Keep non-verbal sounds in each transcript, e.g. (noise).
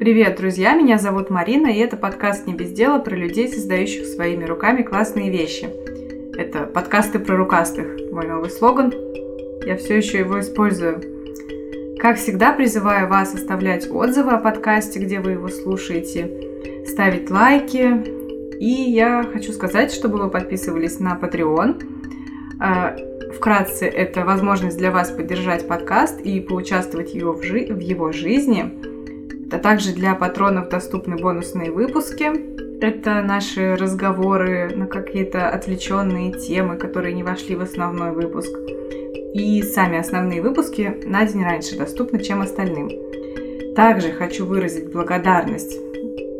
Привет, друзья! Меня зовут Марина, и это подкаст «Не без дела» про людей, создающих своими руками классные вещи. Это подкасты про рукастых, мой новый слоган. Я все еще его использую. Как всегда, призываю вас оставлять отзывы о подкасте, где вы его слушаете, ставить лайки. И я хочу сказать, чтобы вы подписывались на Patreon. А, вкратце, это возможность для вас поддержать подкаст и поучаствовать в его, в его жизни – а также для патронов доступны бонусные выпуски. Это наши разговоры на какие-то отвлеченные темы, которые не вошли в основной выпуск. И сами основные выпуски на день раньше доступны, чем остальным. Также хочу выразить благодарность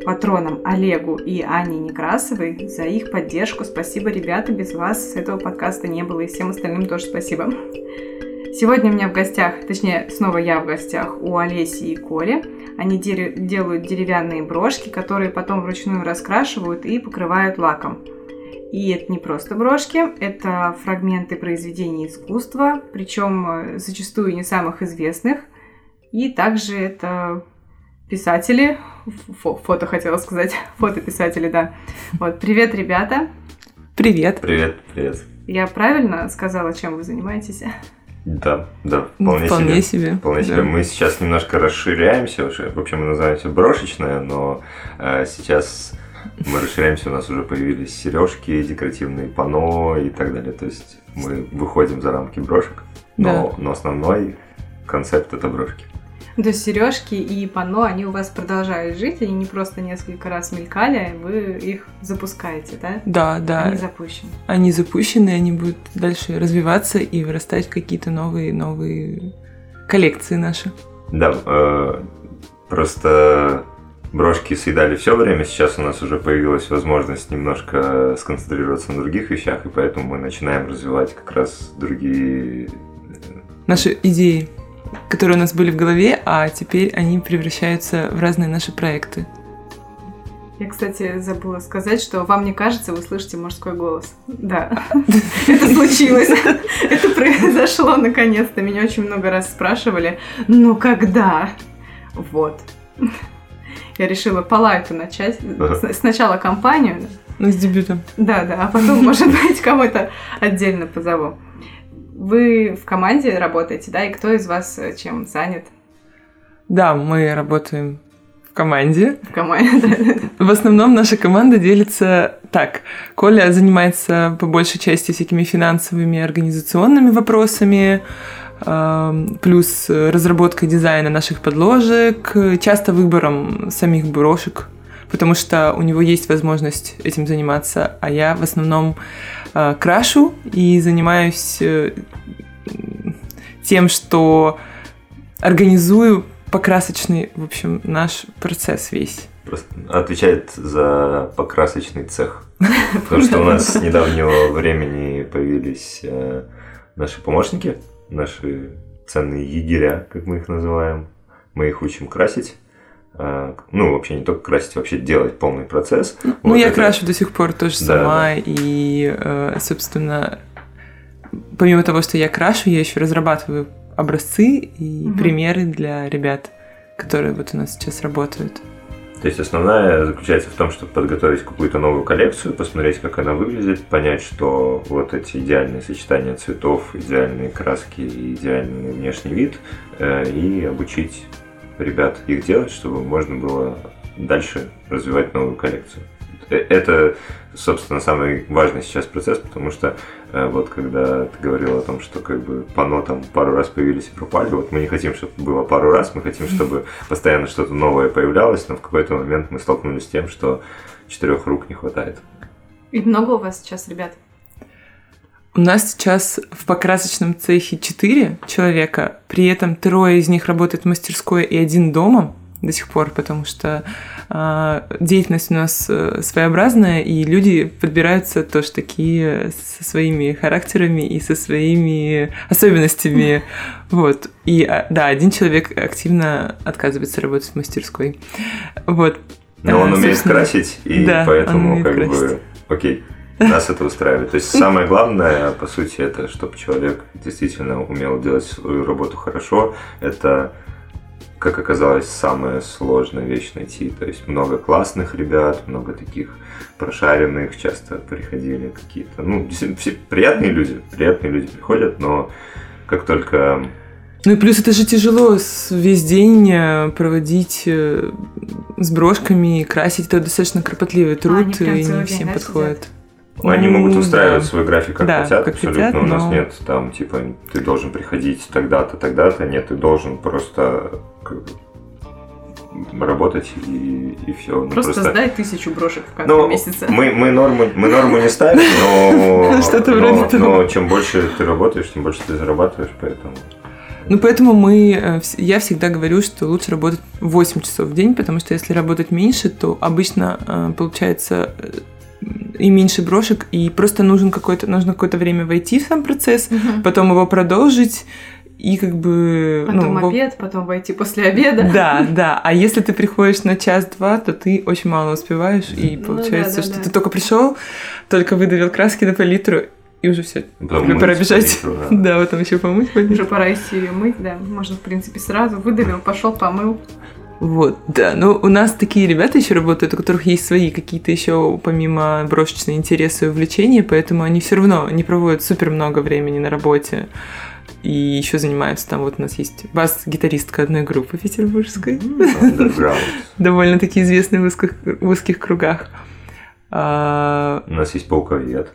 патронам Олегу и Ане Некрасовой за их поддержку. Спасибо, ребята, без вас этого подкаста не было, и всем остальным тоже спасибо. Сегодня у меня в гостях, точнее, снова я в гостях у Олеси и Коли. Они делают деревянные брошки, которые потом вручную раскрашивают и покрывают лаком. И это не просто брошки, это фрагменты произведений искусства, причем э, зачастую не самых известных. И также это писатели, фо фото хотела сказать, (laughs) фотописатели, да. Вот, привет, ребята. Привет. Привет, привет. Я правильно сказала, чем вы занимаетесь? Да, да, вполне, вполне себе. себе. Вполне да. себе. Мы сейчас немножко расширяемся уже. В общем, мы называемся брошечная, но э, сейчас мы расширяемся, у нас уже появились сережки, декоративные пано и так далее. То есть мы выходим за рамки брошек, но, да. но основной концепт это брошки. То есть сережки и панно, они у вас продолжают жить, они не просто несколько раз мелькали, вы их запускаете, да? Да, да. Они запущены. Они запущены, они будут дальше развиваться и вырастать в какие-то новые, новые коллекции наши. Да, э, просто брошки съедали все время, сейчас у нас уже появилась возможность немножко сконцентрироваться на других вещах, и поэтому мы начинаем развивать как раз другие... Наши идеи которые у нас были в голове, а теперь они превращаются в разные наши проекты. Я, кстати, забыла сказать, что вам не кажется, вы слышите мужской голос. Да, (laughs) это случилось. Это произошло наконец-то. Меня очень много раз спрашивали, ну когда? Вот. Я решила по лайту начать. Сначала компанию. Ну, с дебютом. Да, да, а потом, может быть, кому-то отдельно позову. Вы в команде работаете, да? И кто из вас э, чем занят? Да, мы работаем в команде. В команде, да. В основном наша команда делится так. Коля занимается по большей части всякими финансовыми, организационными вопросами, эм, плюс разработкой дизайна наших подложек, часто выбором самих брошек, потому что у него есть возможность этим заниматься, а я в основном э, крашу и занимаюсь э, тем, что организую покрасочный, в общем, наш процесс весь. Просто отвечает за покрасочный цех. (laughs) Потому что у нас с недавнего времени появились э, наши помощники, наши ценные егеря, как мы их называем. Мы их учим красить. Э, ну, вообще не только красить, вообще делать полный процесс. Ну, вот я это... крашу до сих пор тоже да, сама, да. и, э, собственно, помимо того, что я крашу, я еще разрабатываю образцы и угу. примеры для ребят, которые вот у нас сейчас работают. То есть основная заключается в том, чтобы подготовить какую-то новую коллекцию, посмотреть, как она выглядит, понять, что вот эти идеальные сочетания цветов, идеальные краски идеальный внешний вид, э, и обучить ребят их делать, чтобы можно было дальше развивать новую коллекцию. Э, это, собственно, самый важный сейчас процесс, потому что э, вот когда ты говорил о том, что как бы пано там пару раз появились и пропали, вот мы не хотим, чтобы было пару раз, мы хотим, чтобы постоянно что-то новое появлялось, но в какой-то момент мы столкнулись с тем, что четырех рук не хватает. И много у вас сейчас ребят? У нас сейчас в покрасочном цехе четыре человека, при этом трое из них работают в мастерской и один дома до сих пор, потому что э, деятельность у нас э, своеобразная, и люди подбираются тоже такие со своими характерами и со своими особенностями. Вот. И а, да, один человек активно отказывается работать в мастерской. Вот. Но он умеет красить, и да, поэтому как красить. бы окей. Нас это устраивает. То есть самое главное, по сути, это чтобы человек действительно умел делать свою работу хорошо. Это как оказалось, самая сложная вещь найти. То есть много классных ребят, много таких прошаренных, часто приходили какие-то, ну, все приятные люди, приятные люди приходят, но как только ну и плюс это же тяжело весь день э, проводить э, с брошками, красить. Это достаточно кропотливый труд, а, и не всем подходит. Ну, они могут устраивать да. свой график как да, хотят, как абсолютно. Хотят, но... У нас нет там, типа, ты должен приходить тогда-то, тогда-то. Нет, ты должен просто работать и, и все. Ну, просто, просто сдай тысячу брошек в конце ну, месяца. Мы, мы, норму, мы норму не ставим, но, (laughs) Что-то но, но чем больше ты работаешь, тем больше ты зарабатываешь, поэтому... Ну, поэтому мы, э, я всегда говорю, что лучше работать 8 часов в день, потому что если работать меньше, то обычно э, получается э, и меньше брошек, и просто нужен какой-то, нужно какое-то время войти в сам процесс, угу. потом его продолжить, и как бы... Потом ну, обед, потом войти после обеда. Да, да. А если ты приходишь на час-два, то ты очень мало успеваешь, и ну, получается, да, да, что да. ты только пришел, только выдавил краски на палитру, и уже все. Тебе пора бежать. Палитру, да. да, потом еще помыть палитру. Уже пора идти ее мыть, да. Можно, в принципе, сразу выдавил, пошел, помыл. Вот, да. Но у нас такие ребята еще работают, у которых есть свои какие-то еще помимо брошечные интересы и увлечения, поэтому они все равно не проводят супер много времени на работе. И еще занимаются там, вот у нас есть бас-гитаристка одной группы петербургской. (laughs) Довольно-таки известной в узких, в узких кругах. А... У нас есть пауковед.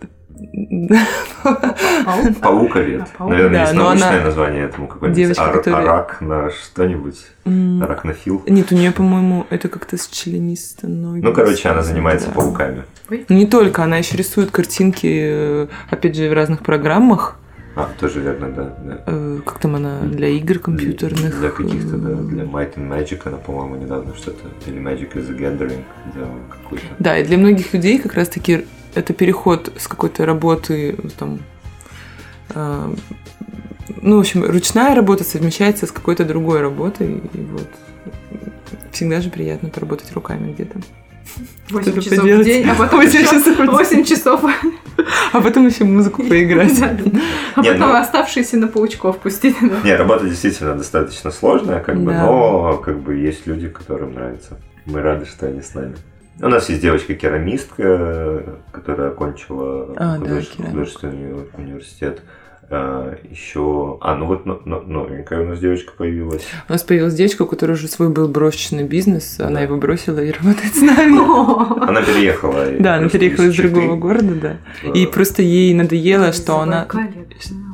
Пауковед. Наверное, есть научное название этому какое-нибудь. Арак на что-нибудь. Аракнофил. Нет, у нее, по-моему, это как-то с членистоногим. Ну, короче, она занимается пауками. Не только, она еще рисует картинки, э, опять же, в разных программах. А, тоже верно, да. да. Э, как там она для игр компьютерных? Для каких-то, да, для Might and Magic она, по-моему, недавно что-то, или Magic is a Gathering делала какой-то. Да, и для многих людей как раз-таки это переход с какой-то работы, там, э, ну, в общем, ручная работа совмещается с какой-то другой работой, и вот всегда же приятно поработать руками где-то. 8 часов поделать. в день, а потом 8 часов, 8 часов. А потом еще музыку поиграть. А потом ну- оставшиеся на паучков пустить. Не, работа действительно достаточно сложная, как бы, но как бы есть люди, которым нравится. Мы рады, что они с нами. У нас есть девочка-керамистка, которая окончила а, художественный университет. А, еще... А, ну вот новенькая у нас девочка появилась. У нас появилась девочка, у которой уже свой был брошечный бизнес, да. она его бросила и работает с нами. Она переехала. Да, она переехала из другого города, да. И просто ей надоело, что она...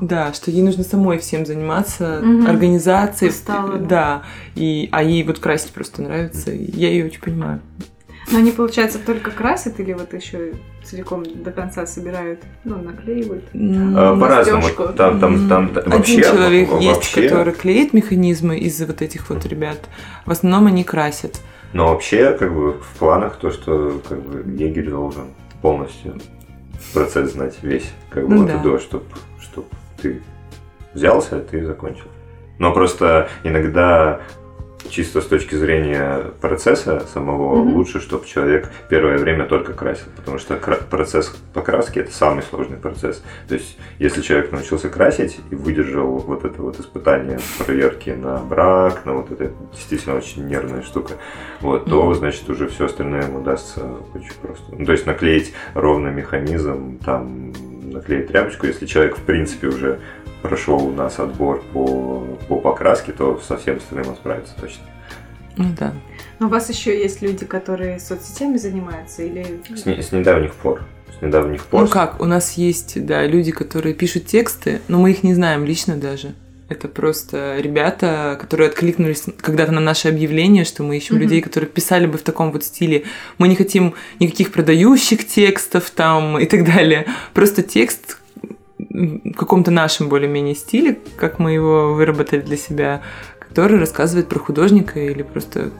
Да, что ей нужно самой всем заниматься, организацией. Да, и, а ей вот красить просто нравится. Я ее очень понимаю. Но они, получается, только красят или вот еще целиком до конца собирают, ну, наклеивают? А, по-разному. Там, там, там, вообще, Один человек вообще... есть, который клеит механизмы из вот этих вот ребят. В основном они красят. Но вообще, как бы, в планах то, что как бы егерь должен полностью процесс знать весь, как бы ну, от да. и до, чтобы чтоб ты взялся, ты закончил. Но просто иногда чисто с точки зрения процесса самого, mm-hmm. лучше, чтобы человек первое время только красил, потому что процесс покраски это самый сложный процесс. То есть, если человек научился красить и выдержал вот это вот испытание проверки на брак, на вот это действительно очень нервная штука, вот, то mm-hmm. значит уже все остальное ему удастся очень просто. Ну, то есть наклеить ровный механизм, там наклеить тряпочку, если человек в принципе уже прошел у нас отбор по, по покраске, то со всем остальным он справится точно. Ну да. Но у вас еще есть люди, которые соцсетями занимаются или... С, не, с недавних пор. С недавних пор. Ну как, у нас есть, да, люди, которые пишут тексты, но мы их не знаем лично даже. Это просто ребята, которые откликнулись когда-то на наше объявление, что мы ищем mm-hmm. людей, которые писали бы в таком вот стиле. Мы не хотим никаких продающих текстов там и так далее. Просто текст, каком-то нашем более-менее стиле, как мы его выработали для себя, который рассказывает про художника или просто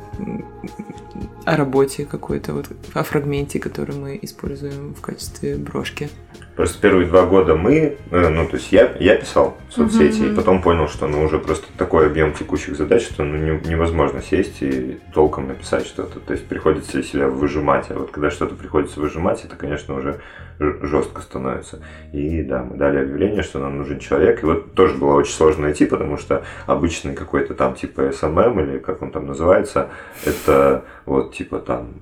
о работе какой-то, вот о фрагменте, который мы используем в качестве брошки. Просто первые два года мы, э, ну, то есть я, я писал в соцсети, Мгм. и потом понял, что ну уже просто такой объем текущих задач, что ну, не- невозможно сесть и толком написать что-то. То есть приходится себя выжимать. А вот когда что-то приходится выжимать, это, конечно, уже жестко становится. И да, мы дали объявление, что нам нужен человек. И вот тоже было очень сложно найти, потому что обычный какой-то там типа SMM или как он там называется, это вот типа там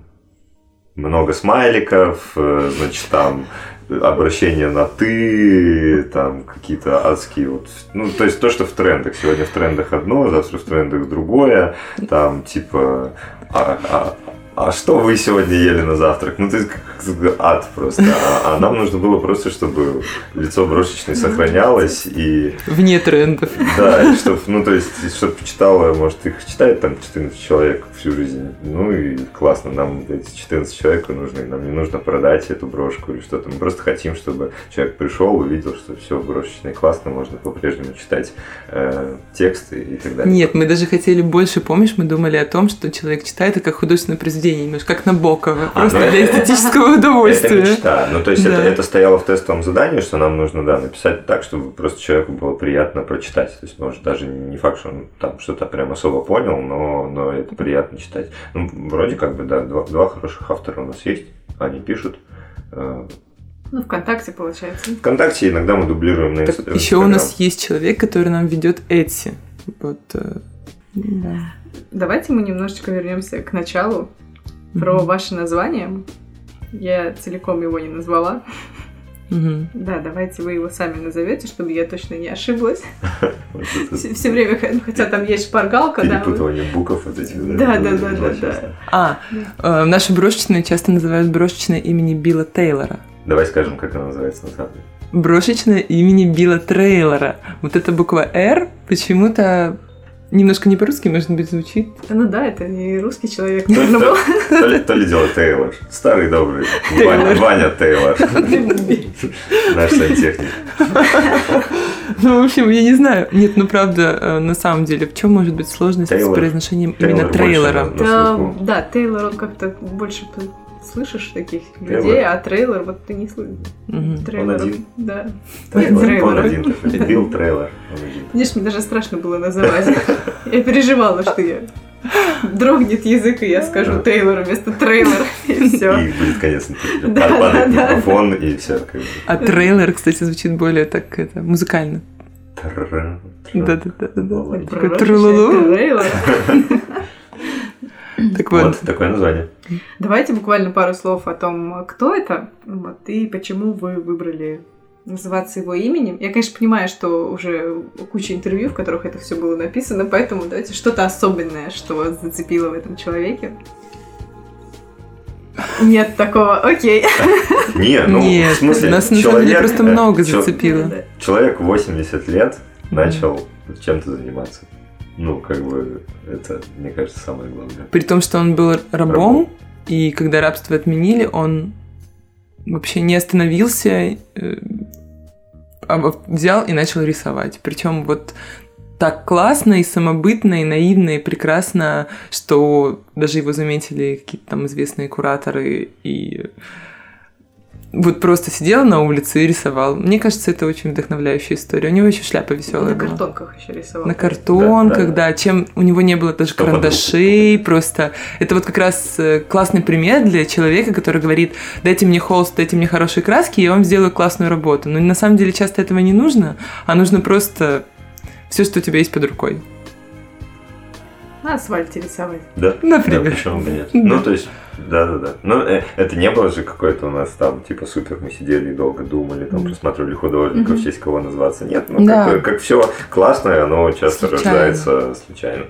много смайликов, э, значит, там обращение на ты, там какие-то адские вот, ну, то есть то, что в трендах. Сегодня в трендах одно, завтра в трендах другое, там типа, а, а- а что вы сегодня ели на завтрак? Ну, то есть как ад просто. А, а нам нужно было просто, чтобы лицо брошечной сохранялось и Вне трендов. да, и чтоб, ну, то есть, чтобы читало, может, их читает там 14 человек всю жизнь. Ну, и классно, нам эти 14 человек нужны, нам не нужно продать эту брошку или что-то. Мы просто хотим, чтобы человек пришел, увидел, что все брошечное классно, можно по-прежнему читать э, тексты и так далее. Нет, мы даже хотели больше, помнишь, мы думали о том, что человек читает это как художественное произведение, немножко как Набокова, А, просто ну, для это- эстетического (laughs) Это удовольствия. мечта. Ну, то есть, это, Да. это стояло в тестовом задании, что нам нужно, да, написать так, чтобы просто человеку было приятно прочитать. То есть, может, даже не факт, что он там что-то прям особо понял, но, но это приятно читать. Ну, вроде как бы, да, два, два хороших автора у нас есть, они пишут. Э, Ну, ВКонтакте, получается. Вконтакте иногда мы дублируем на Так, еще у нас есть человек, который нам ведет Etsy. Вот. э, да. Давайте мы немножечко вернемся к началу. Про Мгм. ваше название. Я целиком его не назвала. Мгм. Да, давайте вы его сами назовете, чтобы я точно не ошиблась. (laughs) Все, время, ну, хотя там есть шпаргалка, да. Перепутывание букв вот этих. Да, да, да, да. А, э, нашу брошечную часто называют брошечной имени Билла Тейлора. Давай скажем, как она называется на самом деле. Брошечная имени Билла Трейлора. Вот эта буква «Р» почему-то немножко не по-русски, может быть, звучит. Ну да, это не русский человек, То, нужно было. то ли, то ли дело Тейлор. Старый добрый. Тейлор. Ваня, Ваня Тейлор. (laughs) Наш сантехник. (laughs) Ну, в общем, я не знаю. Нет, ну правда, э, на самом деле, в чем может быть сложность Тейлор. с произношением Тейлор именно трейлера? да. Тейлор, он как-то больше слышишь таких Тейлор. людей, а трейлер вот ты не слышишь. Трейлер, один. да. (laughs) Он один. Он один. Видишь, мне даже страшно было называть. Я переживала, что я дрогнет язык, и я скажу Да. Тейлор вместо трейлера, и все. И будет. Да, Падает да, да. микрофон, и все. А трейлер, кстати, звучит более так это музыкально. Тру-лу-лу. Трейлер. (laughs) (clears throat) Так вот, Вот такое название. Давайте буквально пару слов о том, кто это, вот, и почему вы выбрали называться его именем. Я, конечно, понимаю, что уже куча интервью, в которых это все было написано, поэтому давайте что-то особенное, что вас зацепило в этом человеке. Нет такого, окей. (laughs) Не, ну, Нет, в смысле, нас на самом человек, деле просто э, много зацепило. Человек 80 лет начал чем-то заниматься. Ну, как бы, это, мне кажется, самое главное. При том, что он был рабом, Рабом. и когда рабство отменили, он вообще не остановился, э, а взял и начал рисовать. Причем вот так классно и самобытно, и наивно, и прекрасно, что даже его заметили какие-то там известные кураторы, и вот просто сидел на улице и рисовал. Мне кажется, это очень вдохновляющая история. У него еще шляпа веселая На была. картонках еще рисовал. На картонках, Да, да. да, чем у него не было даже Что карандашей, просто. Это вот как раз э, классный пример для человека, который говорит, дайте мне холст, дайте мне хорошие краски, я вам сделаю классную работу. Но на самом деле часто этого не нужно, а нужно просто все, что у тебя есть под рукой. На асфальте рисовать. Да? Например. Да, почему бы нет? Да. Ну, то есть, да-да-да. Но э, это не было же какое-то у нас там, типа, супер, мы сидели и долго думали, там, просматривали художников, Мгм. в честь кого назваться. Нет, ну, Да. как, как все классное, оно часто Случайно. рождается случайно.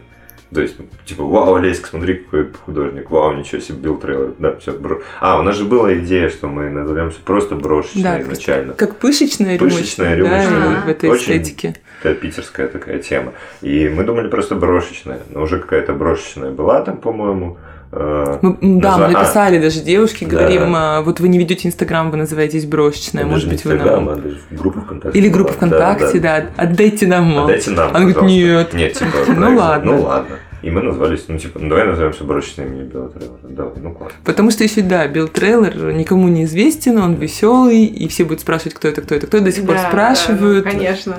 То есть, типа, вау, Олеська, смотри, какой художник, вау, ничего себе, бил трейлер. Да, все. А, у нас же была идея, что мы назовемся просто брошечной Да, изначально. Как пышечная Пышечная рюмочка, да, и в этой Очень эстетике. Такая питерская такая тема. И мы думали просто брошечная. Но уже какая-то брошечная была там, по-моему. Э, Мы- да, мы а. написали даже девушке, Да. говорим, а, вот вы не ведете Инстаграм, вы называетесь брошечная, даже может быть, вы нам... а группа ВКонтакте. Или группа ВКонтакте, да, отдайте нам. мол. Отдайте нам, Она говорит, пожалуйста. нет. Нет, типа, (laughs) Ну ладно. Ну ладно. И мы назвались, ну, типа, ну, давай назовемся брошечным имени Билла Трейлора. Давай, ну, классно. Потому что еще, да, Билл Трейлор никому не известен, он веселый, и все будут спрашивать, кто это, кто это, кто это, до сих пор Да, спрашивают. да, ну, конечно.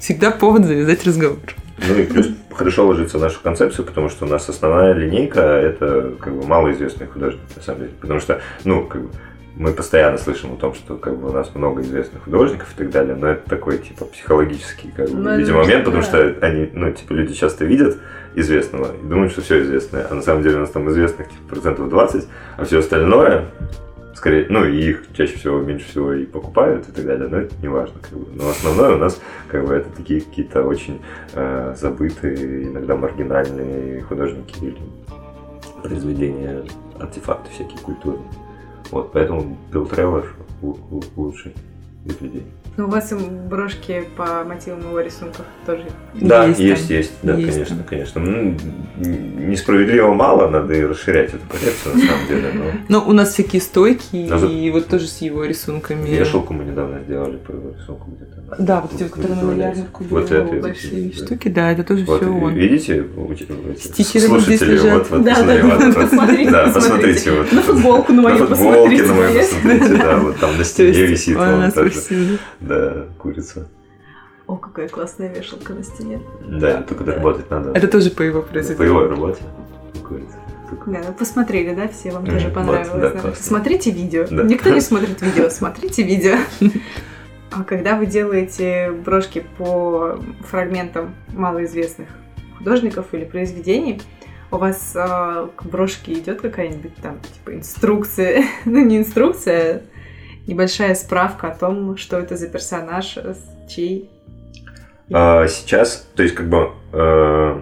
Всегда повод завязать разговор. Ну и плюс хорошо ложится в нашу концепцию, потому что у нас основная линейка это как бы малоизвестные художники, на самом деле. Потому что, ну, как бы, мы постоянно слышим о том, что как бы у нас много известных художников и так далее, но это такой типа психологический, как бы, Ну, видимо, момент, потому да. что они, ну, типа, люди часто видят известного и думают, что все известное, а на самом деле у нас там известных типа, процентов 20, а все остальное скорее, ну, и их чаще всего, меньше всего и покупают и так далее, но это не важно, как бы. Но основное у нас, как бы, это такие какие-то очень э, забытые, иногда маргинальные художники или произведения, артефакты всякие культуры. Вот, поэтому Билл Тревор лу- лу- лучший из людей. Ну, у вас и брошки по мотивам его рисунков тоже. Да, Есть есть, там, есть, да, есть конечно, там. конечно. Ну, несправедливо мало, надо и расширять эту коллекцию, на самом деле, но Но у нас всякие стойки, Но за- и вот тоже с его рисунками. вешалку мы недавно сделали по его рисунку где-то. Да, вот эти вот, которые на ярмарку Вот это большие да. штуки, да, это тоже Вот, все он. видите, Стикеры вот здесь слушатели, лежат. вот, вот, Да, посмотрите, да, посмотрите. посмотрите, вот. На футболку на мою на футболке посмотрите, на мою посмотрите, да, вот там на стене висит, да, курица. О, какая классная вешалка на стене. Да, только доработать надо. Это тоже по его по произведению. его работе. Курица. Да, ну посмотрели, да, все, вам тоже вот, понравилось. да, да? классно. Смотрите видео. Да. Никто не (laughs) смотрит видео, смотрите видео. А когда вы делаете брошки по фрагментам малоизвестных художников или произведений, у вас э, к брошке идет какая-нибудь там типа инструкция, (laughs) ну не инструкция, а небольшая справка о том, что это за персонаж, чей. А, Сейчас, то есть как бы э,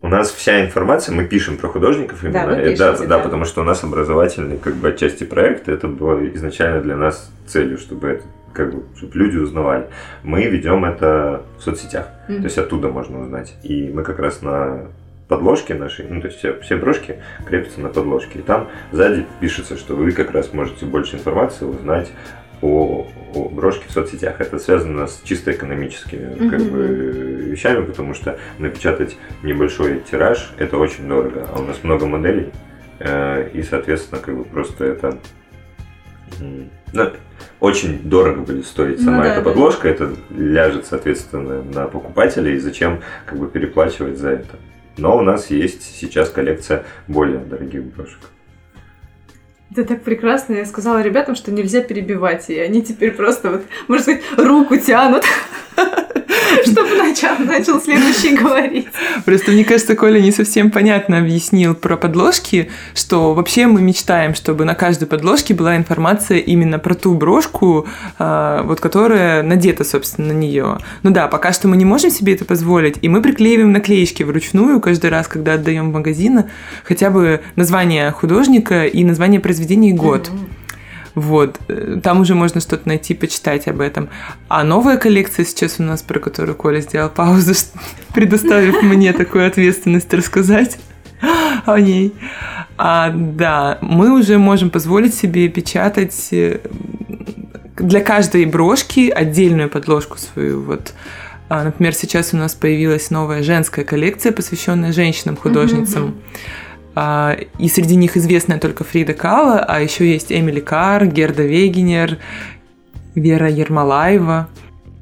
у нас вся информация, мы пишем про художников именно, вы э, пишете, да, да. да, потому что у нас образовательный как бы отчасти проект, это было изначально для нас целью, чтобы это как бы, чтобы люди узнавали. Мы ведем это в соцсетях, Мгм. то есть оттуда можно узнать. И мы как раз на подложке нашей, ну, то есть все, все брошки крепятся на подложке. И там сзади пишется, что вы как раз можете больше информации узнать о, о брошке в соцсетях. Это связано с чисто экономическими как Мгм. бы, вещами, потому что напечатать небольшой тираж это очень дорого, а у нас много моделей, э, и, соответственно, как бы просто это ну, очень дорого будет стоить Ну сама да, эта да. подложка, это ляжет, соответственно, на покупателя, и зачем как бы переплачивать за это. Но у нас есть сейчас коллекция более дорогих брошек. Это так прекрасно. Я сказала ребятам, что нельзя перебивать, и они теперь просто, вот, можно сказать, руку тянут, (laughs) чтобы начал, начал следующий говорить. Просто мне кажется, Коля не совсем понятно объяснил про подложки, что вообще мы мечтаем, чтобы на каждой подложке была информация именно про ту брошку, а, вот которая надета, собственно, на нее. Ну да, пока что мы не можем себе это позволить, и мы приклеиваем наклеечки вручную каждый раз, когда отдаем в магазин, хотя бы название художника и название произведения и год. Вот, э, там уже можно что-то найти, почитать об этом. А новая коллекция сейчас у нас, про которую Коля сделал паузу, (laughs) предоставив мне такую ответственность рассказать (gasps) о ней. А, да, мы уже можем позволить себе печатать э, для каждой брошки отдельную подложку свою. Вот, А, например, сейчас у нас появилась новая женская коллекция, посвященная женщинам-художницам. Мгм. А, И среди них известная только Фрида Кала, а еще есть Эмили Кар, Герда Вегенер, Вера Ермолаева.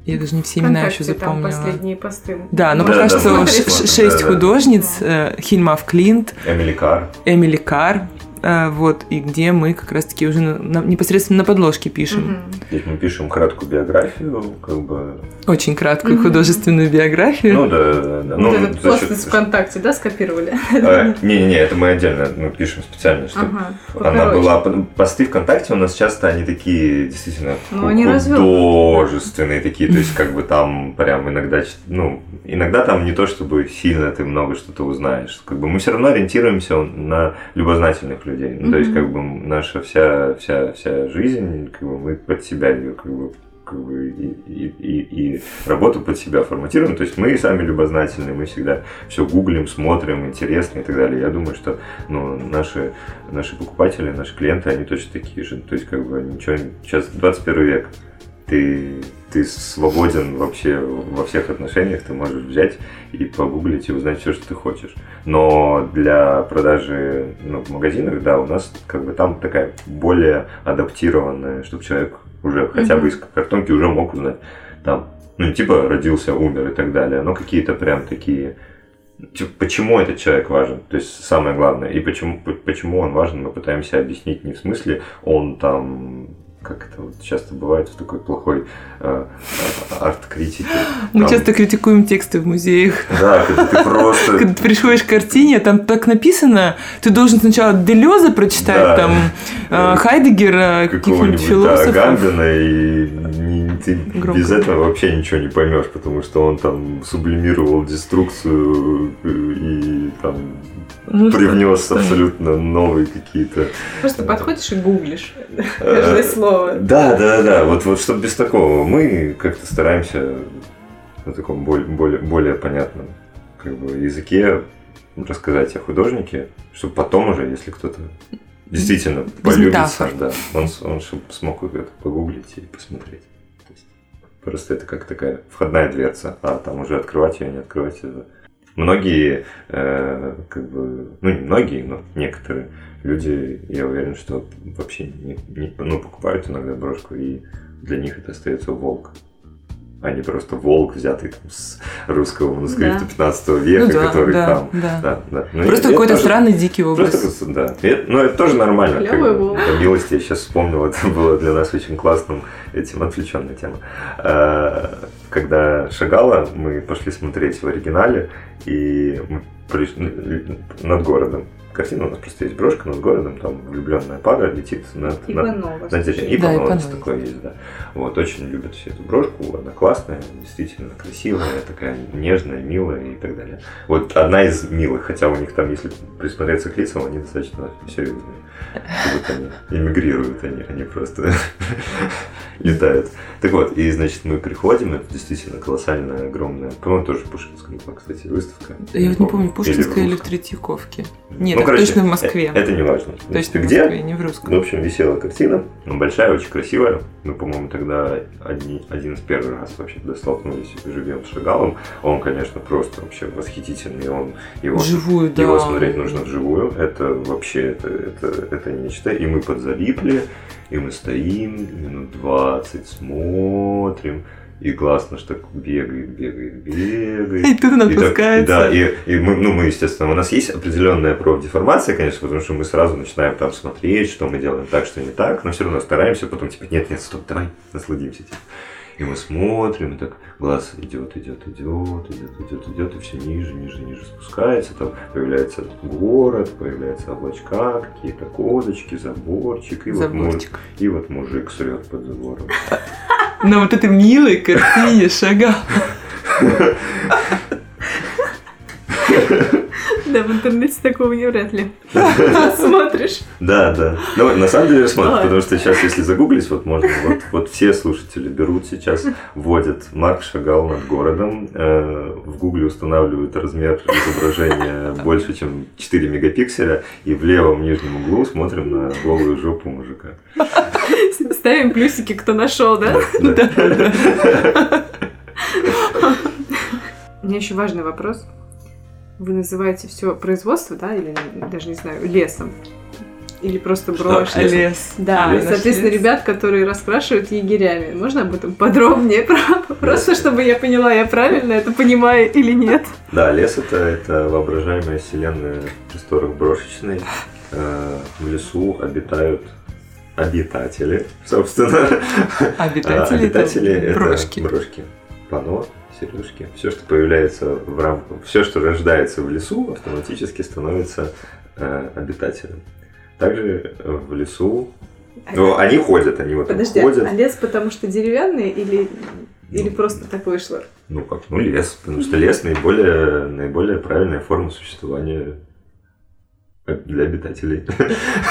Я даже не все имена еще Вконтакте там запомнила. последние посты. Да, но Да, пока да, что да, да, да, шесть да. художниц. э, Хильмав Клинт, Эмили Кар. Эмили Кар, э, вот, и где мы как раз-таки уже на- на- непосредственно на подложке пишем. Мгм. Здесь мы пишем краткую биографию, как бы. Очень краткую Мгм. художественную биографию. Ну да, да, да. Ну, Вот этот пост счет- из ВКонтакте, да, скопировали? Э, Не-не-не, это мы отдельно мы пишем специально, чтобы Ага, она была... Посты ВКонтакте у нас часто они такие, действительно, Ну, они художественные такие, то есть как бы там прям иногда, ну, иногда там не то, чтобы сильно ты много что-то узнаешь. Как бы мы все равно ориентируемся на любознательных людей. Ну, то есть как бы наша вся, вся, вся жизнь, как бы мы под себя ее как бы как бы и, и, и, и работу под себя форматируем. То есть мы сами любознательные, мы всегда все гуглим, смотрим, интересно и так далее. Я думаю, что ну, наши, наши покупатели, наши клиенты, они точно такие же. То есть как бы ничего... Сейчас 21 век. ты, ты свободен вообще во всех отношениях, ты можешь взять и погуглить и узнать все, что ты хочешь. Но для продажи ну, в магазинах, да, у нас как бы там такая более адаптированная, чтобы человек уже хотя бы из картонки уже мог узнать. Там, ну, типа родился, умер и так далее. Но какие-то прям такие типа, почему этот человек важен, то есть самое главное, и почему, почему он важен, мы пытаемся объяснить не в смысле он там как это вот часто бывает в такой плохой э, арт-критике. Мы там... часто критикуем тексты в музеях. Да, когда ты просто... Когда ты приходишь к картине, там так написано, ты должен сначала Делеза прочитать, да. там э, Хайдегера, каких-нибудь философов. Да, Гамбина, и не, ты Громко. без этого вообще ничего не поймешь, потому что он там сублимировал деструкцию и там ну, привнес что? абсолютно новые какие-то. Просто подходишь и гуглишь (laughs) (laughs) каждое слово. Да, да, да. Вот, вот чтобы без такого. Мы как-то стараемся на таком более, более, более понятном как бы, языке рассказать о художнике, чтобы потом уже, если кто-то действительно без полюбится, да, он, он чтобы смог это погуглить и посмотреть. Просто это как такая входная дверца, а там уже открывать ее, не открывать это многие, э, как бы, ну не многие, но некоторые люди, я уверен, что вообще не, не ну, покупают иногда брошку, и для них это остается волк а не просто волк, взятый там, с русского манускрипта да. 15 века, ну, да, который да, там. Да. Да, да. Ну, просто какой-то тоже, странный дикий образ. Просто, да. И, ну, это тоже нормально. Как, по милости, я сейчас вспомнил, (laughs) это было для нас очень классным этим отвлеченная тема. А, когда шагала, мы пошли смотреть в оригинале, и мы пришли над городом картина, у нас просто есть брошка над городом, там влюбленная пара летит над, Иванова. над, над И да, такое есть, да. Вот, очень любят все эту брошку, она классная, действительно красивая, такая нежная, милая и так далее. Вот одна из милых, хотя у них там, если присмотреться к лицам, они достаточно серьезные. Как они эмигрируют, они, они просто (laughs) летают. Так вот, и значит мы приходим, это действительно колоссальная, огромная, по-моему, тоже Пушкинская была, кстати, выставка. Я вот не помню, Пушкинская или в, или в Третьяковке. Нет, ну, короче, точно в Москве. Это, это не важно. Точно где? в Москве, не в русском. Ну, в общем, висела картина, ну, большая, очень красивая. Мы, по-моему, тогда одни, один из первых раз вообще туда столкнулись живем с Шагалом. Он, конечно, просто вообще восхитительный. Он, его, Вживую, да. Его смотреть нужно вживую. Это вообще, это, это, это нечто. И мы подзалипли, и мы стоим минут 20, смотрим. И классно, что бегает, бегает, бегает. (laughs) И тут он отпускается. да, и, и мы, ну, мы, естественно, у нас есть определенная профдеформация, конечно, потому что мы сразу начинаем там смотреть, что мы делаем так, что не так, но все равно стараемся потом, типа, нет, нет, стоп, давай насладимся. Типа. И мы смотрим, и так глаз идет, идет, идет, идет, идет, идет, и все ниже, ниже, ниже спускается. Там появляется город, появляются облачка, какие-то кодочки, заборчик. И, заборчик. Вот, муж, и вот мужик срет под забором. (laughs) На вот этой милой картине шагал. (laughs) (laughs) Да, в интернете такого не вряд ли (laughs) смотришь. Да, да. Ну, на самом деле смотрят, потому что сейчас, если загуглить, вот можно, вот, вот все слушатели берут сейчас, вводят Марк шагал над городом, э, в гугле устанавливают размер изображения больше, чем 4 мегапикселя, и в левом нижнем углу смотрим на голую жопу мужика. (laughs) Ставим плюсики, кто нашел, да? Да. У меня еще важный вопрос. Вы называете все производство, да, или даже не знаю, лесом? Или просто брошь? А, лес. Да, лес. соответственно, лес. ребят, которые раскрашивают егерями. Можно об этом подробнее? (laughs) Просто чтобы я поняла, я правильно это понимаю или нет. Да, лес это, это воображаемая вселенная в просторах брошечной. Э, в лесу обитают обитатели, собственно. Обитатели, обитатели это брошки. брошки. Пано, сережки. Все, что появляется в рамках, все, что рождается в лесу, автоматически становится э, обитателем. Также в лесу ну, они ходят, они вот Подожди, ходят. а лес потому что деревянный или, ну, или просто так вышло? Ну как, ну лес, потому что лес наиболее, наиболее правильная форма существования для обитателей.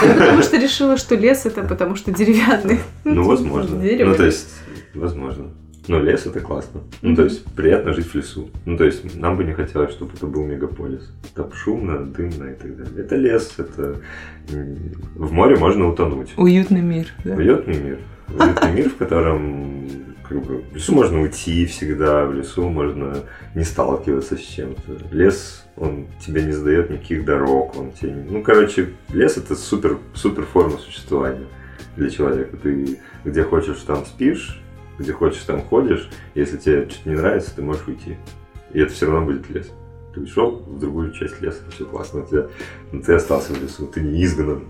Я потому что решила, что лес это потому что деревянный. Ну, возможно. Ну, то есть, возможно. Но лес это классно. Ну, то есть приятно жить в лесу. Ну, то есть нам бы не хотелось, чтобы это был мегаполис. Там шумно, дымно и так далее. Это лес, это... В море можно утонуть. Уютный мир, да? Уютный мир. Уютный мир, в котором как бы, в лесу можно уйти всегда, в лесу можно не сталкиваться с чем-то. Лес, он тебе не задает никаких дорог, он тебе... Ну, короче, лес это супер, супер форма существования для человека. Ты где хочешь, там спишь, где хочешь, там ходишь. Если тебе что-то не нравится, ты можешь уйти. И это все равно будет лес. Ты ушел в другую часть леса, все классно. У тебя, но ты остался в лесу, ты не изгнан,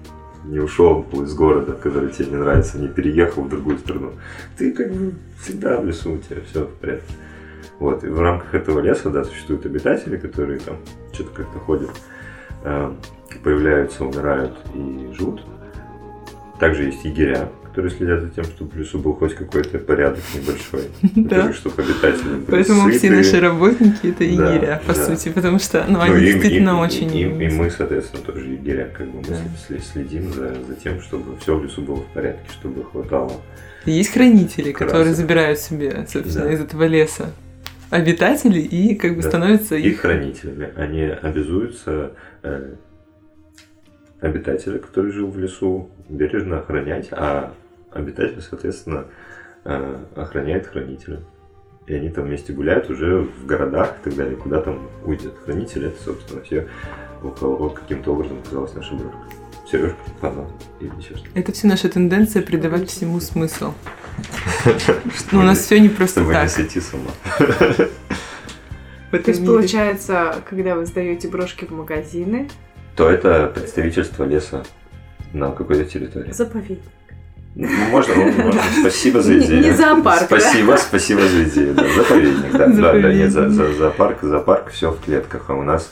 не ушел из города, который тебе не нравится, не переехал в другую страну. Ты как бы всегда в лесу, у тебя все в порядке. Вот, и в рамках этого леса, да, существуют обитатели, которые там что-то как-то ходят, э, появляются, умирают и живут. Также есть егеря, которые следят за тем, чтобы в лесу был хоть какой-то порядок небольшой. (laughs) Да. Чтобы обитатели были Поэтому все сыты. наши работники это егеря, по сути, потому что ну, Ну, они действительно очень... И, и мы, соответственно, тоже егеря, как бы мы следим за, тем, чтобы все в лесу было в порядке, чтобы хватало. Есть хранители, которые Красок. забирают себе, собственно, Да. из этого леса обитателей и как бы Да. становятся их их... хранителями. Они обязуются э, обитателя, который жил в лесу, бережно охранять, а обитатель, соответственно, э, охраняет хранителя. И они там вместе гуляют уже в городах и так далее, куда там уйдет хранитель. Это, собственно, все у кого каким-то образом оказалась наша брошка. Сережка, фанат или еще что-то. Это все наша тенденция придавать всему смысл. (laughs) Ну, у нас все не просто Чтобы не так. сойти с ума. (laughs) То есть, получается, когда вы сдаете брошки в магазины, То это представительство леса на какой-то территории. заповедник. Ну, Можно, можно. Спасибо за Не- идею. не зоопарк, да? Спасибо, спасибо за идею. Да, заповедник, да. Да, да, нет, за, за- зоопарк, зоопарк, все в клетках, а у нас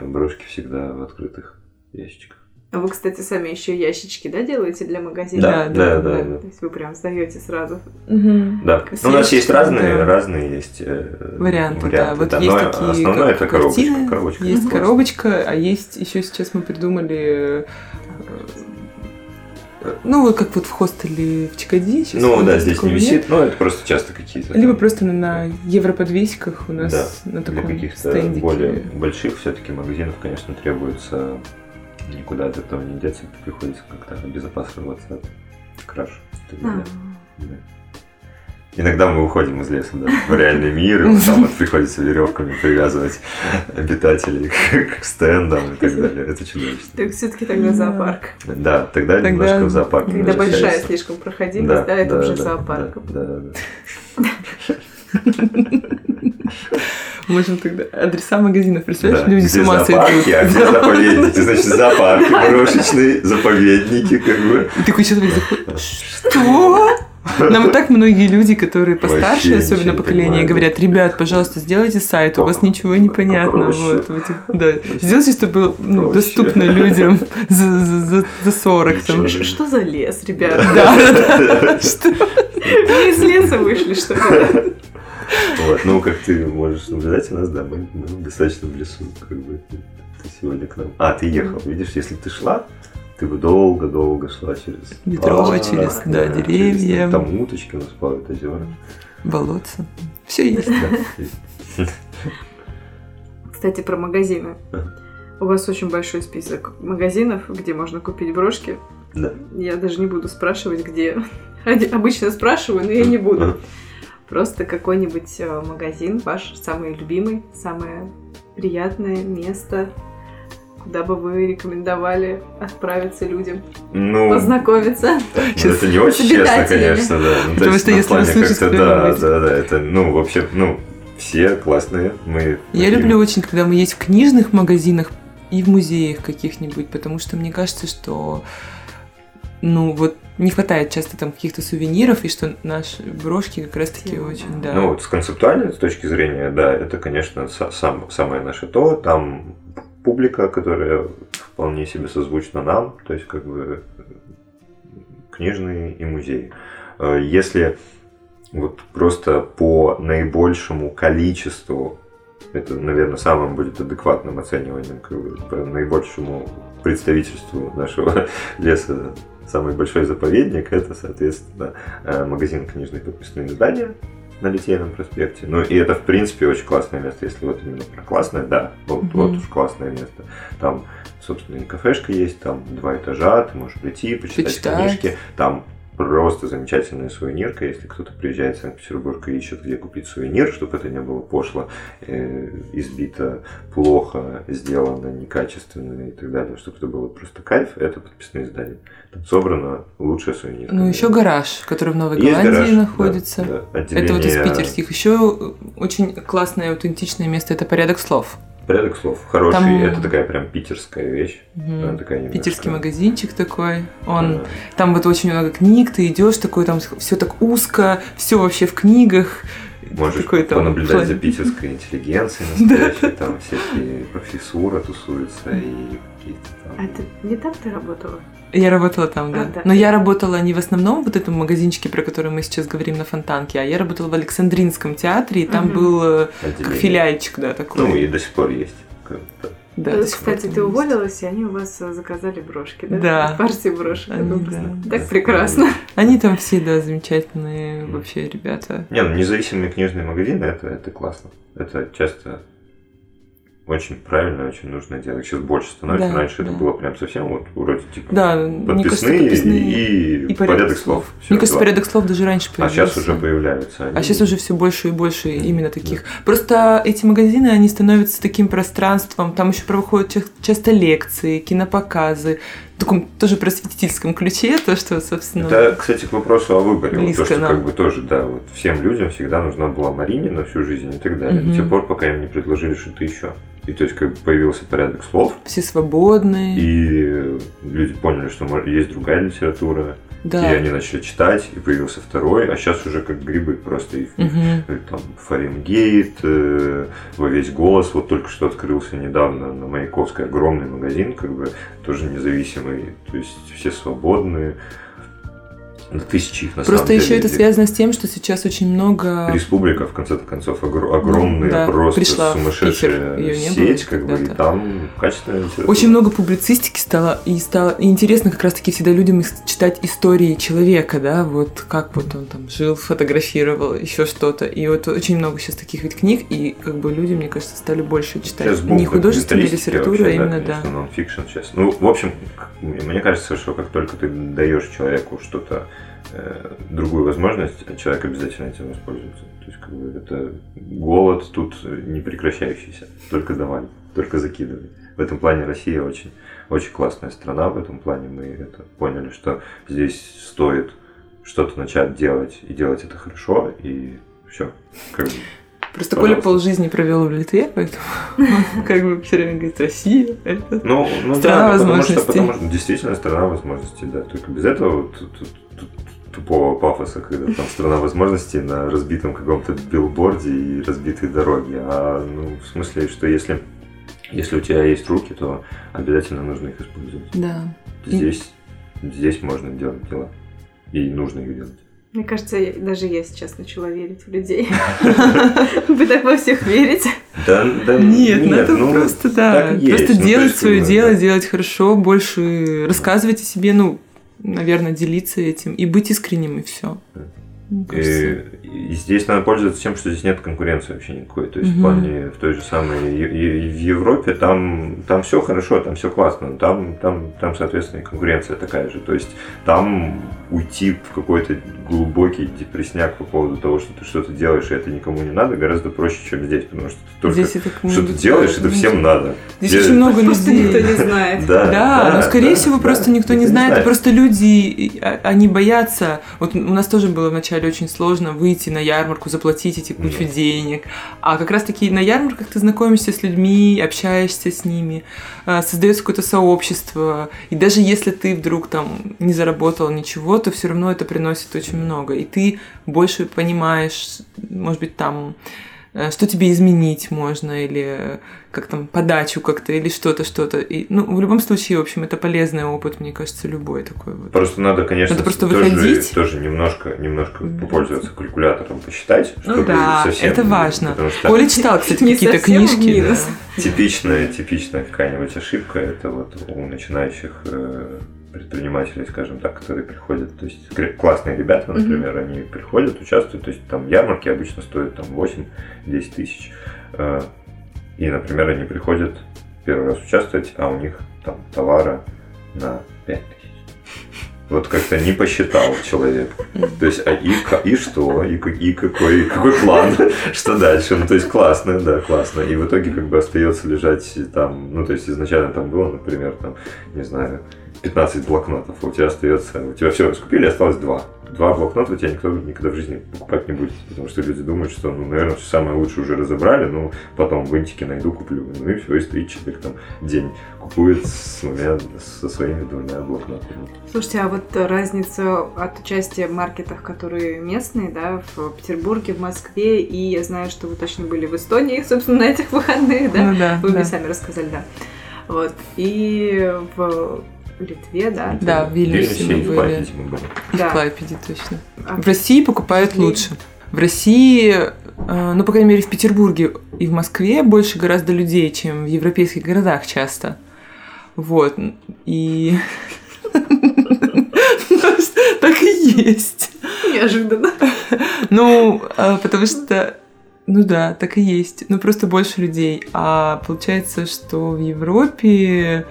брошки всегда в открытых ящичках. А вы, кстати, сами еще ящички, да, делаете для магазина? Да, да, да, да. То есть вы прям сдаете сразу. Мгм. Да. Ну, у нас есть разные, да. разные есть э, Варианты, да. Вот есть но такие основное как это коробочка. коробочка. есть коробочка, а есть еще сейчас мы придумали, э, ну вот как вот в хостеле в Чикади. сейчас Ну да, здесь не нет. висит, но это просто часто какие-то. Либо там, просто на, на европодвесиках у нас Да, на Для таком каких-то стендике. более больших все-таки магазинов, конечно, требуется никуда от этого не деться, приходится как-то обезопасиваться от краж. далее. Да. Иногда мы уходим из леса, да, в реальный мир, и там вот приходится веревками привязывать обитателей (laughs) к стендам и так далее. Это чудовищно. Так все-таки тогда Да. зоопарк. Да, тогда, Тогда- немножко в зоопарк. Когда большая слишком проходимость, да, это уже зоопарк. Да, да, да. (laughs) Можем тогда адреса магазинов, представляешь, Да, люди с ума зоопарки, сойдут. а где (laughs) заповедники? Значит, зоопарки крошечные, заповедники, как бы. И такой человек заходит, что? Нам и так многие люди, которые постарше, Вообще особенно поколение, говорят, ребят, пожалуйста, сделайте сайт, у вас ничего не понятно. Вот, да. Сделайте, чтобы было ну, доступно людям (laughs) за, за, за- за 40. Там. Что за лес, ребята? Да, да? (laughs) Мы из леса вышли, что ли? Вот, ну, как ты можешь наблюдать у нас, да, мы, мы достаточно в лесу, как бы, ты, сегодня к нам. А, ты ехал, видишь, если ты шла, ты бы долго-долго шла через Метро, через, да, через, деревья. там уточки у нас плавают, озера. Болотца. Все есть. Да. (laughs) Кстати, про магазины. Ага. У вас очень большой список магазинов, где можно купить брошки. Да. Я даже не буду спрашивать, где. (laughs) Обычно спрашиваю, но я не буду. Просто какой-нибудь э, магазин, ваш самый любимый, самое приятное место, куда бы вы рекомендовали отправиться людям, Ну, познакомиться. ну, Сейчас это не очень с честно, конечно, да. Ну, то Потому есть, что если вы плане слышите как-то, да, да, да, это, ну, вообще, ну, все классные, мы... Я такие- люблю очень, когда мы есть в книжных магазинах и в музеях каких-нибудь, потому что мне кажется, что ну вот не хватает часто там каких-то сувениров, и что наши брошки как раз-таки Тема, очень, да. Ну, вот с концептуальной точки зрения, да, это, конечно, са- сам, самое наше то. Там публика, которая вполне себе созвучна нам, то есть, как бы, книжные и музеи. Э, Если вот просто по наибольшему количеству, это, наверное, самым будет адекватным оцениванием, как бы, по наибольшему представительству нашего (laughs) леса, самый большой заповедник, это, соответственно, э, магазин книжных подписных издания, на Литейном проспекте. Ну и это, в принципе, очень классное место, если вот именно про классное, да, вот, mm-hmm. вот уж классное место. Там, собственно, и кафешка есть, там два этажа, ты можешь прийти, почитать Почитать. книжки, там просто замечательная сувенирка, если кто-то приезжает в Санкт-Петербург и ищет, где купить сувенир, чтобы это не было пошло, э, избито, плохо, сделано, некачественно и так далее, чтобы это было просто кайф, это подписные издания. Там собрано лучшее сувенирка. Ну, еще гараж, который в Новой Есть Голландии гараж, находится. Да, да. Отделение... Это вот из питерских. Еще очень классное, аутентичное место это порядок слов. Порядок слов. Хороший. Там... Это такая прям питерская вещь. Угу. такая немножко... Питерский магазинчик такой. Он да. там вот очень много книг, ты идешь такой, там все так узко, все вообще в книгах. Можешь такой, там, понаблюдать план... за питерской интеллигенцией (laughs) настоящей, там всякие профессура тусуются и какие-то там. А это не так ты работала? Я работала там, да. А, да. Но я работала не в основном вот этом магазинчике, про который мы сейчас говорим на Фонтанке, а я работала в Александринском театре, и там угу. был э, как филиальчик, да, такой. Ну, и до сих пор есть. Да, ну, кстати, ты уволилась, и они у вас заказали брошки, да? Да. Партии брошек. Они, да. Так прекрасно. Они там все, да, замечательные вообще ребята. Не, ну независимые книжные магазины, это, это классно. Это часто очень правильно, очень нужно делать. Сейчас больше становится. Да, Раньше да. это было прям совсем вот вроде типа да, подписные, кажется, подписные и, и, порядок, порядок слов. слов. Мне кажется, порядок слов даже раньше появился. А сейчас уже появляются. Они... А сейчас уже все больше и больше mm-hmm. именно таких. Да. Просто эти магазины, они становятся таким пространством. Там еще проходят часто лекции, кинопоказы таком тоже просветительском ключе, то, что, собственно... Это, кстати, к вопросу о выборе. Вот то, что нам. как бы тоже, да, вот всем людям всегда нужна была Марине на всю жизнь и так далее. Mm-hmm. До тех пор, пока им не предложили что-то еще. И то есть как бы появился порядок слов. Все свободные. И люди поняли, что есть другая литература. Да. И они начали читать, и появился второй, а сейчас уже как грибы просто. И, угу. там Фаренгейт, э, во весь голос, вот только что открылся недавно на Маяковской огромный магазин, как бы тоже независимый. То есть все свободные тысячи их на Просто самом еще деле. это связано с тем, что сейчас очень много... Республика, в конце концов, огр- огромная, да, просто пришла сумасшедшая Ее сеть, как бы, и там качественная литература. Очень много публицистики стало, и стало и интересно как раз-таки всегда людям читать истории человека, да, вот как вот он там жил, фотографировал, еще что-то. И вот очень много сейчас таких ведь книг, и как бы люди, мне кажется, стали больше читать. Не художественная литература, вообще, а именно, да. да. нон-фикшн сейчас. Ну, в общем, мне кажется, что как только ты даешь человеку что-то Э, другую возможность, а человек обязательно этим воспользуется. То есть, как бы, это голод тут не прекращающийся, только давай, только закидывай. В этом плане Россия очень, очень классная страна, в этом плане мы это поняли, что здесь стоит что-то начать делать и делать это хорошо, и все. Как бы, Просто Коля полжизни провел в Литве, поэтому (laughs) как бы все время говорит, Россия, это ну, ну, страна да, возможностей. Потому что, потому что действительно страна возможностей, да. Только без этого тут, тут тупого пафоса, когда там страна возможностей на разбитом каком-то билборде и разбитые дороги. А ну, в смысле, что если, если у тебя есть руки, то обязательно нужно их использовать. Да. Здесь, и... здесь можно делать дела. И нужно их делать. Мне кажется, даже я сейчас начала верить в людей. (laughs) (laughs) Вы так во всех верите? Да, да. Нет, надо ну, просто, да, просто ну, делать свое дело, делать хорошо, больше рассказывать о себе, ну, наверное, делиться этим и быть искренним, и все. И, и здесь надо пользоваться тем, что здесь нет конкуренции вообще никакой. То есть угу. в плане в той же самой и, и в Европе там, там все хорошо, там все классно, там, там, там, соответственно, и конкуренция такая же. То есть там уйти в какой-то глубокий депресняк по поводу того, что ты что-то делаешь, и это никому не надо, гораздо проще, чем здесь, потому что ты только что-то делаешь, это всем надо. Здесь очень много просто людей. никто не знает. Да, да, но скорее всего просто никто не знает, просто люди, а, они боятся. Вот у нас тоже было вначале начале очень сложно выйти на ярмарку, заплатить эти кучу mm. денег. А как раз-таки на ярмарках ты знакомишься с людьми, общаешься с ними, а, создается какое-то сообщество. И даже если ты вдруг там не заработал ничего, то все равно это приносит очень много. И ты больше понимаешь, может быть, там Э, что тебе изменить можно, или как там подачу как-то, или что-то, что-то. И, ну, в любом случае, в общем, это полезный опыт, мне кажется, любой такой вот. Просто надо, конечно, надо просто тоже, выходить. тоже немножко, немножко попользоваться калькулятором, посчитать, ну, чтобы да, совсем... это важно. Что... Коля читал, кстати, какие-то книжки. Да. Типичная, типичная какая-нибудь ошибка, это вот у начинающих э, предпринимателей, скажем так, которые приходят, то есть классные ребята, например, mm-hmm. они приходят, участвуют, то есть там ярмарки обычно стоят там 8-10 тысяч, э, и, например, они приходят первый раз участвовать, а у них там товара на 5 тысяч. Вот как-то не посчитал человек. То есть, а и, и что? И, и какой, какой план? (laughs) Что дальше? Ну, то есть, классно, да, классно. И в итоге как бы остается лежать там, ну, то есть, изначально там было, например, там, не знаю, 15 блокнотов, а у тебя остается, у тебя все раскупили, осталось два два блокнота у тебя никто никогда в жизни покупать не будет. Потому что люди думают, что, ну, наверное, все самое лучшее уже разобрали, ну, потом в интике найду, куплю. Ну и все, и стоит человек там день купует с двумя, со своими двумя блокнотами. Слушайте, а вот разница от участия в маркетах, которые местные, да, в Петербурге, в Москве, и я знаю, что вы точно были в Эстонии, (laughs) собственно, на этих выходных, да? Ну, да вы да. мне сами рассказали, да. Вот. И в Литве, да? Да, в Вильнюсе мы были. Да. В Клайпеде, точно. А. В России покупают лучше. В России, э, ну, по крайней мере, в Петербурге и в Москве больше гораздо людей, чем в европейских городах часто. Вот. И... (laughs) Так и есть. Неожиданно. Ну, э, потому что ну да, так и есть. Ну просто больше людей. А получается, что в Европе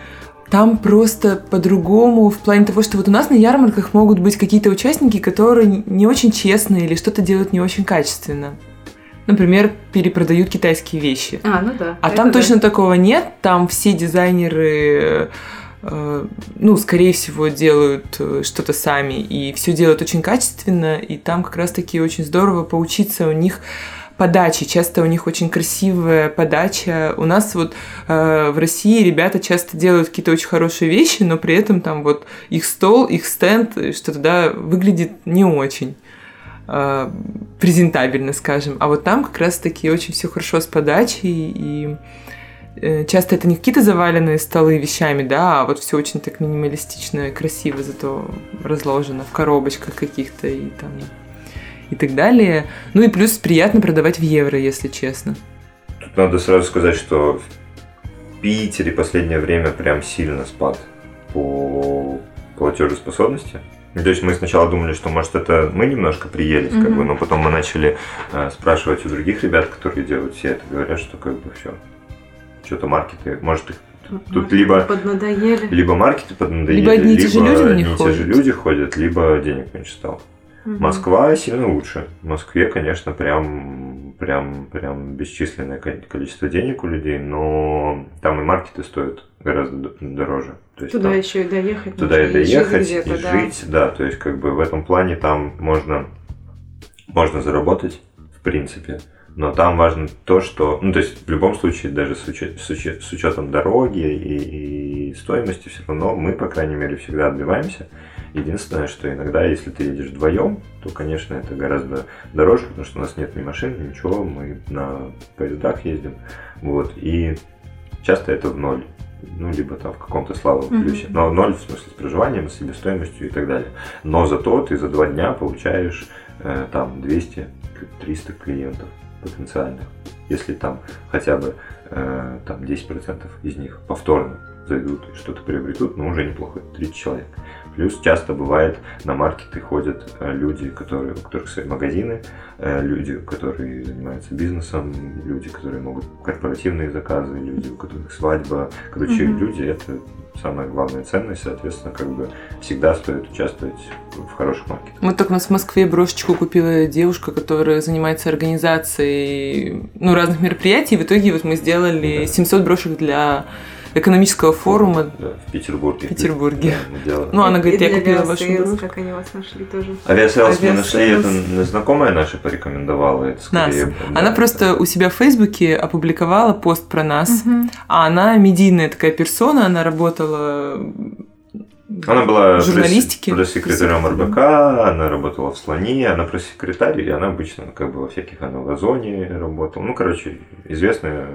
там просто по-другому в плане того, что вот у нас на ярмарках могут быть какие-то участники, которые не очень честные или что-то делают не очень качественно. Например, перепродают китайские вещи. А, ну да. А там да. точно такого нет. Там все дизайнеры э, ну, скорее всего, делают э, что-то сами, и все делают очень качественно, и там как раз-таки очень здорово поучиться у них подачи. Часто у них очень красивая подача. У нас вот э, в России ребята часто делают какие-то очень хорошие вещи, но при этом там вот их стол, их стенд, что-то, да, выглядит не очень э, презентабельно, скажем. А вот там как раз-таки очень все хорошо с подачей и э, часто это не какие-то заваленные столы вещами, да, а вот все очень так минималистично и красиво зато разложено в коробочках каких-то и там и так далее. Ну и плюс приятно продавать в евро, если честно. Тут надо сразу сказать, что в Питере последнее время прям сильно спад по платежеспособности. То есть мы сначала думали, что может это мы немножко приелись, mm-hmm. как бы, но потом мы начали э, спрашивать у других ребят, которые делают все это, говорят, что как бы все, что-то маркеты, может их Тут либо, поднадоели. либо маркеты поднадоели, либо одни и те же люди них ходят. те же люди ходят, либо денег меньше стало. Угу. Москва сильно лучше. В Москве, конечно, прям, прям, прям бесчисленное количество денег у людей, но там и маркеты стоят гораздо дороже. То есть туда там, еще и доехать. Туда и доехать, и жить, да. жить, да. То есть как бы в этом плане там можно, можно заработать, в принципе. Но там важно то, что, ну, то есть в любом случае, даже с, учет, с, учет, с учетом дороги и, и стоимости, все равно мы, по крайней мере, всегда отбиваемся. Единственное, что иногда, если ты едешь вдвоем, то, конечно, это гораздо дороже, потому что у нас нет ни машин, ничего, мы на поездах ездим. Вот, и часто это в ноль. Ну, либо там в каком-то слабом плюсе. Mm-hmm. Но ноль в смысле с проживанием, с себестоимостью и так далее. Но зато ты за два дня получаешь э, там 200-300 клиентов потенциальных. Если там хотя бы э, там 10% из них повторно зайдут и что-то приобретут, ну уже неплохо, 30 человек. Плюс часто бывает на маркеты ходят э, люди, которые, у которых свои магазины, э, люди, которые занимаются бизнесом, люди, которые могут корпоративные заказы, люди, у которых свадьба. Короче, mm-hmm. люди это самая главная ценность, соответственно, как бы всегда стоит участвовать в хороших маркетах. Мы только у нас в Москве брошечку купила девушка, которая занимается организацией ну, разных мероприятий. В итоге вот мы сделали да. 700 брошек для экономического форума да, в Петербурге. В Петербурге. Да, ну, она говорит, и я купила вашу игрушку. как они вас нашли тоже. Авиасейлс мы нашли, это знакомая наша порекомендовала, это скорее... Нас. Да, она просто у себя в Фейсбуке опубликовала пост про нас, угу. а она медийная такая персона, она работала она была журналистики. пресс-секретарем РБК, она работала в Слоне, она пресс-секретарь, и она обычно как бы во всяких, она в Озоне работала. Ну, короче, известная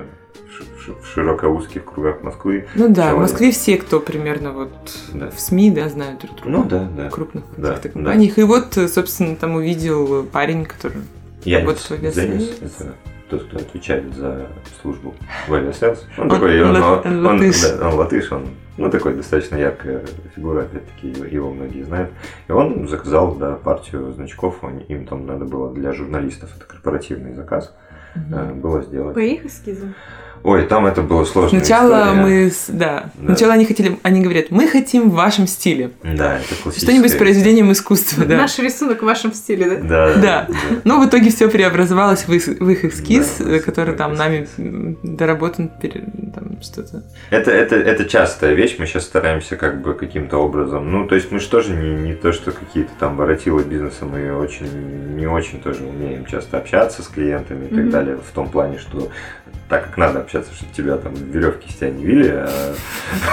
в широко-узких кругах Москвы. Ну да, человек. в Москве все, кто примерно вот да. в СМИ, да, знают друг друга. Ну да, да. Крупных да, каких-то компаниях. Да. И вот, собственно, там увидел парень, который Янис работает в авиасейлс. это тот, кто отвечает за службу в авиасейлс. Он такой, он, он, он, он, да, он латыш, он Ну, такой достаточно яркая фигура, опять-таки, его, многие знают. И он заказал, да, партию значков, он- им там надо было для журналистов, это корпоративный заказ, э, было сделать. По их эскизам? Ой, там это было сложно. Сначала мы, с- да, Да. сначала они хотели, они говорят, мы хотим в вашем стиле. Да, это классическое. Что-нибудь с произведением искусства, да. Наш рисунок в вашем стиле, да? Да, Да. Но в итоге все преобразовалось в их, в их эскиз, Да, который там нами доработан, пере- там что-то. Это, это, это частая вещь, мы сейчас стараемся как бы каким-то образом, ну, то есть мы же тоже не, не то, что какие-то там воротилы бизнеса, мы очень, не очень тоже умеем часто общаться с клиентами и так Мгм. далее, в том плане, что так как надо общаться, чтобы тебя там веревки с тебя не вили, а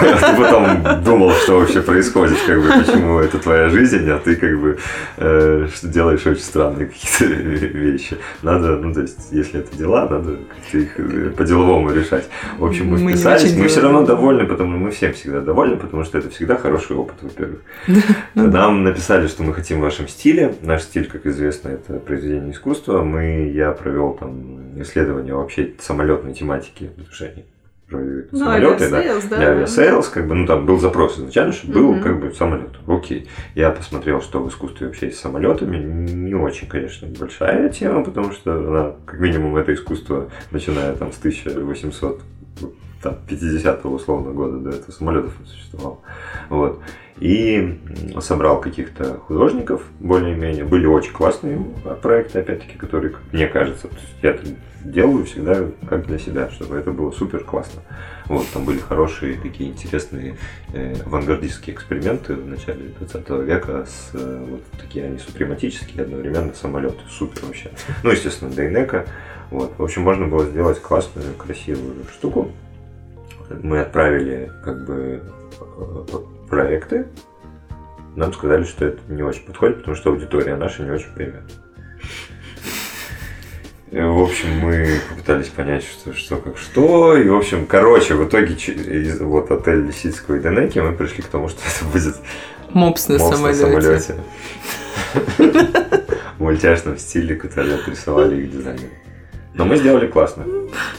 (laughs) ты потом думал, что вообще происходит, как бы, почему это твоя жизнь, а ты как бы э, что делаешь очень странные какие-то (laughs) вещи. Надо, ну, то есть, если это дела, надо как-то их э, по-деловому решать. В общем, мы Мы вписались, очень мы все равно довольны, потому мы всем всегда довольны, потому что это всегда хороший опыт, во-первых. (laughs) Ну. Нам написали, что мы хотим в вашем стиле. Наш стиль, как известно, это произведение искусства. Мы, я провел там исследование вообще самолетной тематики, потому что они Ну, самолеты, да. да. Для авиасейлс, как бы, ну там был запрос изначально, что был Мгм. как бы самолет. Окей. Я посмотрел, что в искусстве вообще есть с самолетами. Не очень, конечно, большая тема, потому что она, как минимум, это искусство, начиная там с 1800 там, 50-го условно года до этого самолетов не существовало. Вот. И собрал каких-то художников, более-менее. Были очень классные проекты, опять-таки, которые, как мне кажется, то есть я делаю всегда как для себя, чтобы это было супер классно. Вот, там были хорошие такие интересные э, авангардистские эксперименты в начале 20 века с э, вот такие они супрематические одновременно самолеты. Супер вообще. Ну, естественно, Дейнека. Вот. В общем, можно было сделать классную, красивую штуку. Мы отправили как бы э, проекты. Нам сказали, что это не очень подходит, потому что аудитория наша не очень поймет. В общем, мы попытались понять, что, что как что. И, в общем, короче, в итоге из вот отель Лисицкого и Денеки мы пришли к тому, что (laughs) это будет Мопс на мопс самолете. В (laughs) мультяшном стиле, который отрисовали их дизайнеры. Но мы сделали классно.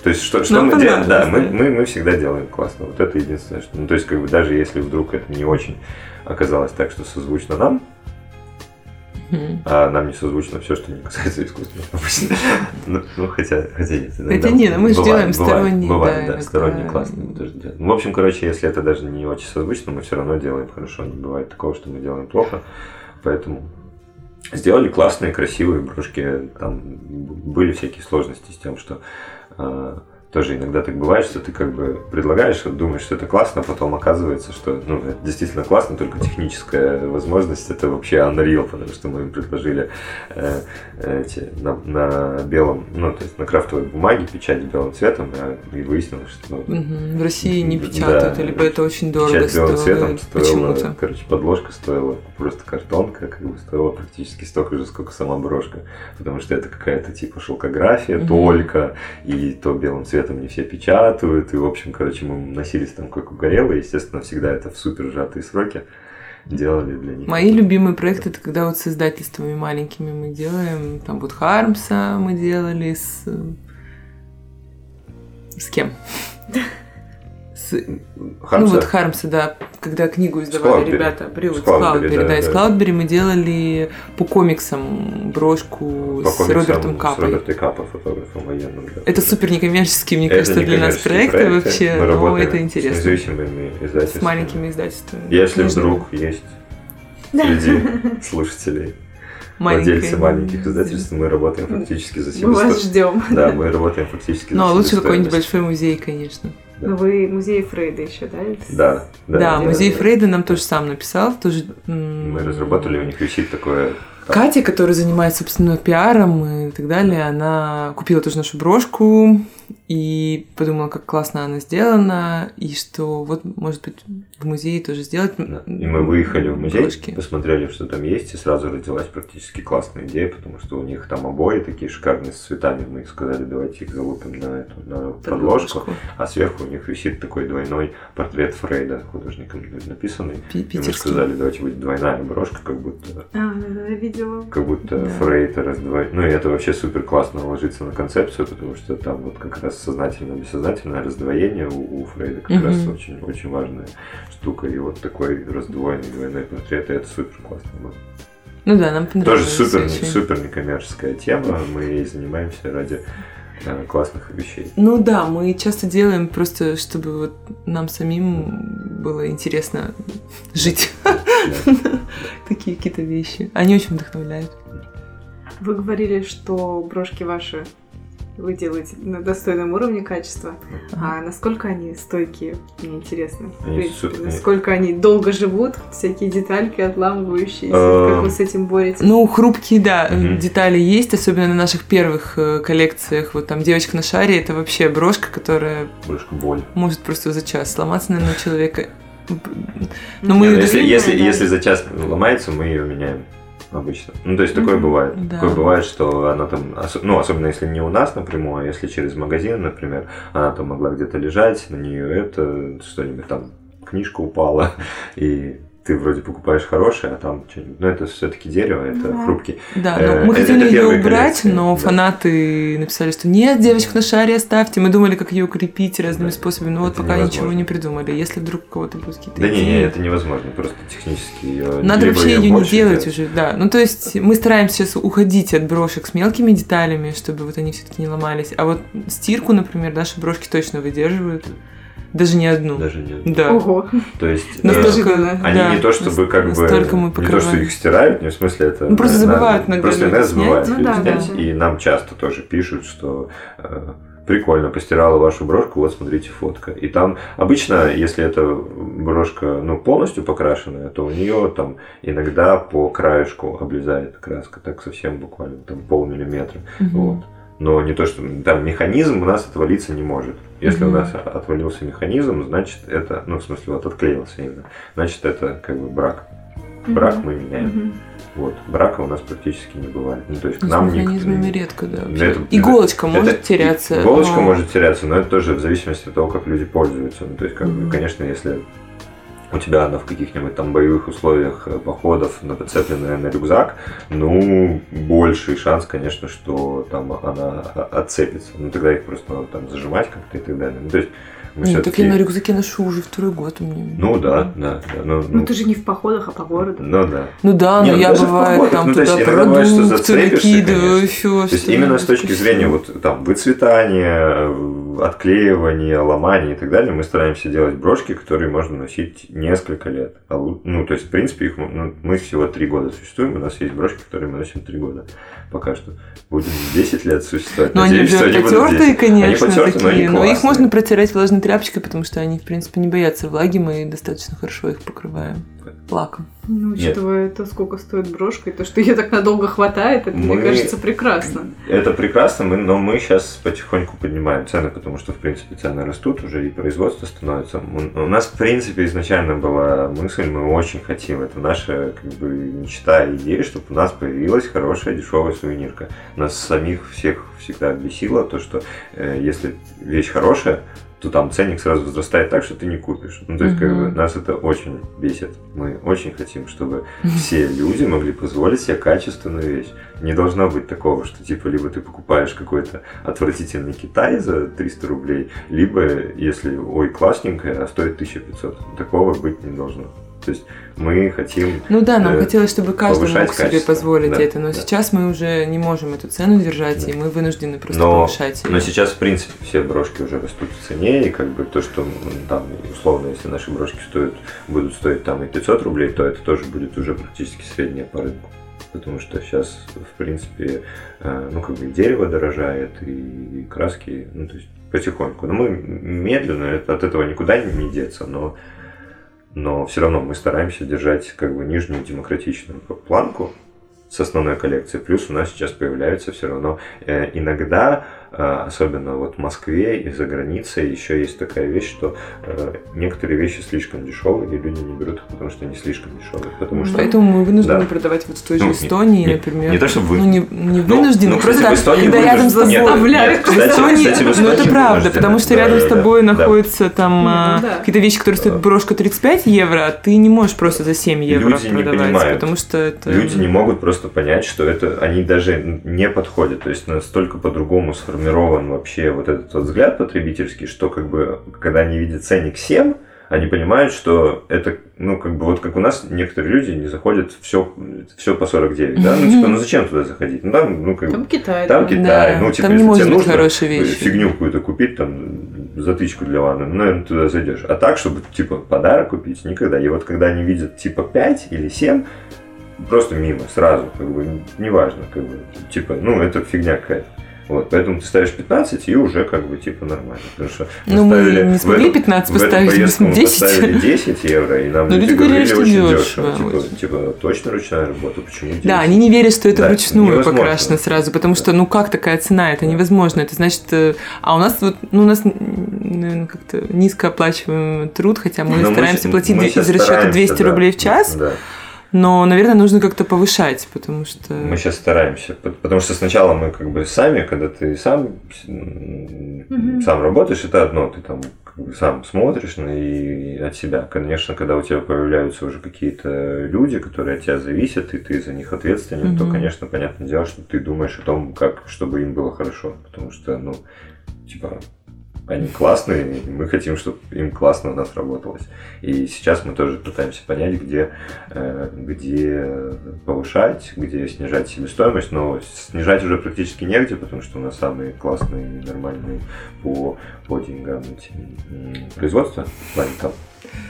То есть, что, что мы делаем? Да, мы, мы, мы всегда делаем классно. Вот это единственное, что. Ну, то есть, как бы даже если вдруг это не очень оказалось так, что созвучно нам, Мгм. а нам не созвучно все, что не касается искусства. обычно. (laughs) Ну, ну, хотя, хотя нет. Хотя не, ну мы же делаем сторонние, Бывает, да, сторонние классные мы тоже делаем. Ну, В общем, короче, если это даже не очень созвучно, мы все равно делаем хорошо. Не бывает такого, что мы делаем плохо. Поэтому сделали классные, красивые брошки. Там были всякие сложности с тем, что а, тоже иногда так бывает, что ты как бы предлагаешь, думаешь, что это классно, а потом оказывается, что ну, это действительно классно, только техническая возможность это вообще unreal, потому что мы им предложили э, эти, на, на белом, ну, то есть на крафтовой бумаге печать белым цветом, а, и выяснилось, что Мгм. В России не Да. печатают, либо это очень дорого Печать белым цветом стоит. стоила, Почему-то. короче, подложка стоила просто картонка, как бы стоила практически столько же, сколько сама брошка. Потому что это какая-то типа шелкография Мгм. только, и то белым цветом не все печатают, и, в общем, короче, мы носились там как угорелые, естественно, всегда это в супер сжатые сроки делали для них. Мои любимые проекты это когда вот с издательствами маленькими мы делаем. Там вот Хармса мы делали с... э, С кем? (laughs) С- Ну Хармса? вот Хармса, да, когда книгу издавали ребята, привод С с Cloudberry, да, да, из. Cloudberry мы делали по комиксам брошку По с комиксам Робертом С Капой. Робертом Капой, фотографом военным. да. Это супер некоммерческие, мне Это кажется, для нас проекты, вообще, Мы но это С интересно. независимыми С издательствами. маленькими издательствами. Если Книжными. вдруг есть среди (laughs) слушателей владельцы маленьких издательств, мы работаем фактически за Мы вас ждем. Да, мы работаем фактически Ну, а за лучше какой-нибудь большой музей, конечно. Да. Вы музей Фрейда еще, да? Да, да. Да, музей да. Фрейда нам тоже сам написал, тоже... Мы разработали, у них висит такое... Катя, которая занимается, собственно, пиаром и так далее, она купила тоже нашу брошку и подумала, как классно она сделана, и что вот, может быть, в музее тоже сделать. Да. И мы выехали в музей, брошки. посмотрели, что там есть, и сразу родилась практически классная идея, потому что у них там обои такие шикарные с цветами. Мы сказали, давайте их залупим на эту на подложку. А сверху у них висит такой двойной портрет Фрейда, художником написанный. Пи- И мы сказали, давайте будет двойная брошка, как будто А, да, видела. как будто Да. Фрейд раздвоить. Ну и это вообще супер классно ложится на концепцию, потому что там вот как как раз сознательное, бессознательное раздвоение у, у Фрейда как Мгм. раз очень, очень важная штука. И вот такой раздвоенный двойной портрет, и это супер классно было. Ну да, нам Тоже понравилось супер, очень. супер некоммерческая тема, мы ей занимаемся ради э, классных вещей. Ну да, мы часто делаем просто, чтобы вот нам самим было интересно жить. Да. (laughs) Такие какие-то вещи. Они очень вдохновляют. Вы говорили, что брошки ваши вы делаете на достойном уровне качества. А насколько они стойкие, мне интересно. Они принципе, насколько они долго живут, всякие детальки отламывающиеся, Э, как вы с этим боретесь? Ну, хрупкие, да, Мгм. детали есть, особенно на наших первых э, коллекциях. Вот там девочка на шаре это вообще брошка, которая Брошка боль. может просто за час сломаться, наверное, у (laughs) человека. Но мы ну, если, длинная, если, да. если за час ломается, мы ее меняем обычно. Ну, то есть такое Мгм, бывает. да. Такое бывает, что она там, ну, особенно если не у нас напрямую, а если через магазин, например, она там могла где-то лежать, на нее это, что-нибудь там, книжка упала, (laughs) и ты вроде покупаешь хорошее, а там что-нибудь. Но это все-таки дерево, это Да. хрупкий. Да, Э, но мы это хотели ее первые убрать, коллекции, но да. фанаты написали, что нет, девочку на шаре оставьте. Мы думали, как ее укрепить разными Да. способами, но вот Это пока невозможно. ничего не придумали. Если вдруг у кого-то будут какие-то Да не, идеи. не, это невозможно, просто технически ее. Надо вообще ее не больше делать уже, да. Ну, то есть мы стараемся сейчас уходить от брошек с мелкими деталями, чтобы вот они все-таки не ломались. А вот стирку, например, наши брошки точно выдерживают. Даже не одну. Даже не. Да. Ого, То есть. э, неожиданно. Они Да, не то чтобы как бы настолько мы не то, что их стирают, не в смысле это. Ну, просто забывают иногда Просто иногда снять. забывают Ну да, да. И нам часто тоже пишут, что э, прикольно, постирала вашу брошку, вот смотрите фотка. И там обычно, если эта брошка ну, полностью покрашенная, то у нее там иногда по краешку облезает краска, так совсем буквально, там полмиллиметра. Мгм. Вот. Но не то, что там механизм у нас отвалиться не может. Если у Мгм. нас отвалился механизм, значит это, ну в смысле вот отклеился именно, значит это как бы брак. Брак мы меняем. Мгм. Вот. Брака у нас практически не бывает. Ну, то есть Ну, нам с механизмами редко, да. Да, вообще. это- Иголочка это- может теряться. Иголочка но- может теряться, но это тоже в зависимости от того, как люди пользуются. Ну, то есть, как Мгм. конечно, если у тебя она в каких-нибудь там боевых условиях э, походов нацепленная на рюкзак, ну, больший шанс, конечно, что там она о- отцепится. Ну, тогда их просто надо там зажимать как-то и так далее. Ну, то есть, мы Нет, так всё-таки- я на рюкзаке ношу уже второй год у меня. Ну, да, да, да. Ну, Ну ну, ты же не в походах, а по городу. ну, да. Ну да, но ну я бывает походах, там ну, то есть туда иногда бывает, что продукты зацепишься, накидываю, конечно. еще То есть именно с точки зрения вот там выцветания, э, отклеивания, ломания и так далее, мы стараемся делать брошки, которые можно носить несколько лет. А ну, то есть, в принципе, их, ну, мы всего три года существуем, у нас есть брошки, которые мы носим три года. Пока что. Будем 10 лет существовать. Но они Надеюсь, они будут потертые, 10. конечно, Они потертые, но они такие. Но их классные. можно протирать влажной тряпочкой, потому что они, в принципе, не боятся влаги, мы достаточно хорошо их покрываем лаком. Ну, учитывая то, сколько стоит брошка, и то, что ее так надолго хватает, это, мне Мы- кажется, прекрасно. Это прекрасно, мы, но мы сейчас потихоньку поднимаем цены, потому что, в принципе, цены растут уже, и производство становится. У у нас, в принципе, изначально была мысль, мы очень хотим, это наша как бы мечта и идея, чтобы у нас появилась хорошая дешевая сувенирка. Нас самих всех всегда бесило то, что э, если вещь хорошая, то там ценник сразу возрастает так, что ты не купишь. Ну, то есть, как бы, нас это очень бесит. Мы очень хотим, чтобы все (laughs) люди могли позволить себе качественную вещь. Не должно быть такого, что типа либо ты покупаешь какой-то отвратительный Китай за 300 рублей, либо если, ой, классненькое, а стоит 1500. Такого быть не должно. То есть мы хотим... Ну да, нам э, хотелось, чтобы каждый мог себе качество. позволить Да, это, но да. сейчас мы уже не можем эту цену держать, Да. и мы вынуждены просто Но, повышать но её. сейчас, в принципе, все брошки уже растут в цене, и как бы то, что м, там, условно, если наши брошки стоят, будут стоить там и 500 рублей, то это тоже будет уже практически средняя по рынку. Потому что сейчас, в принципе, э, ну, как бы дерево дорожает, и, краски, ну, то есть потихоньку. Но мы медленно, это- от этого никуда не деться, но, но все равно мы стараемся держать как бы нижнюю демократичную планку с основной коллекцией. Плюс у нас сейчас появляются все равно э, иногда, особенно вот в Москве и за границей, еще есть такая вещь, что э, некоторые вещи слишком дешевые, и люди не берут их, потому что они слишком дешевые. Потому что Поэтому мы вынуждены Да. продавать вот в той же Ну, не- Эстонии, не- например. не то, чтобы вы- Ну, не, не Ну, вынуждены, ну, просто кстати, в Эстонии когда рядом с тобой... Нет, нет, В кстати, Эстонии- кстати, в ну это Эстонии правда, вынуждены. потому что Да, рядом да, с да, тобой да. находится там Не, а, ну да. какие-то вещи, которые стоят брошка 35 евро, а ты не можешь просто за 7 евро Люди не продавать, понимают. потому что это... Люди не могут просто понять, что это они даже не подходят. То есть настолько по-другому сформирован вообще вот этот вот взгляд потребительский, что как бы когда они видят ценник 7, они понимают, что это, ну, как бы, вот как у нас некоторые люди не заходят все, все по 49, да? Ну, типа, ну зачем туда заходить? Ну, там, ну, как Там Китай. Там да. Китай, Да, ну, типа, там не если может тебе быть нужно хорошие вещи. фигню какую-то купить, там, затычку для ванны, ну, наверное, туда зайдешь. А так, чтобы, типа, подарок купить, никогда. И вот когда они видят, типа, 5 или 7, просто мимо, сразу, как бы, неважно, как бы, типа, ну, это фигня какая-то. Вот, поэтому ты ставишь 15 и уже как бы типа нормально. Потому что Ну, мы ставили не в смогли эту- 15 в эту поставить, мы поездку мы 10. поставили 10 евро, и нам Но люди говорили что очень дешево, Типа, очень. типа, точно ручная работа, почему 10? Да, они не верят, что это Да, вручную невозможно. покрашено сразу, потому что, ну как такая цена, это невозможно. Это значит, э, а у нас вот, ну у нас, наверное, как-то низкооплачиваемый труд, хотя мы Но стараемся щас- платить мы из расчета стараемся, 200 да. рублей в час, Да. Но, наверное, нужно как-то повышать, потому что... Мы сейчас стараемся, пот- потому что сначала мы как бы сами, когда ты сам Мгм. сам работаешь, это одно, ты там как бы сам смотришь на и от себя. Конечно, когда у тебя появляются уже какие-то люди, которые от тебя зависят, и ты за них ответственен, то, Мгм. конечно, понятное дело, что ты думаешь о том, как, чтобы им было хорошо, потому что, ну, типа, они классные, и мы хотим, чтобы им классно у нас работалось. И сейчас мы тоже пытаемся понять, где, э, где повышать, где снижать себестоимость, но снижать уже практически негде, потому что у нас самые классные нормальные по, по деньгам эти, производства, в плане там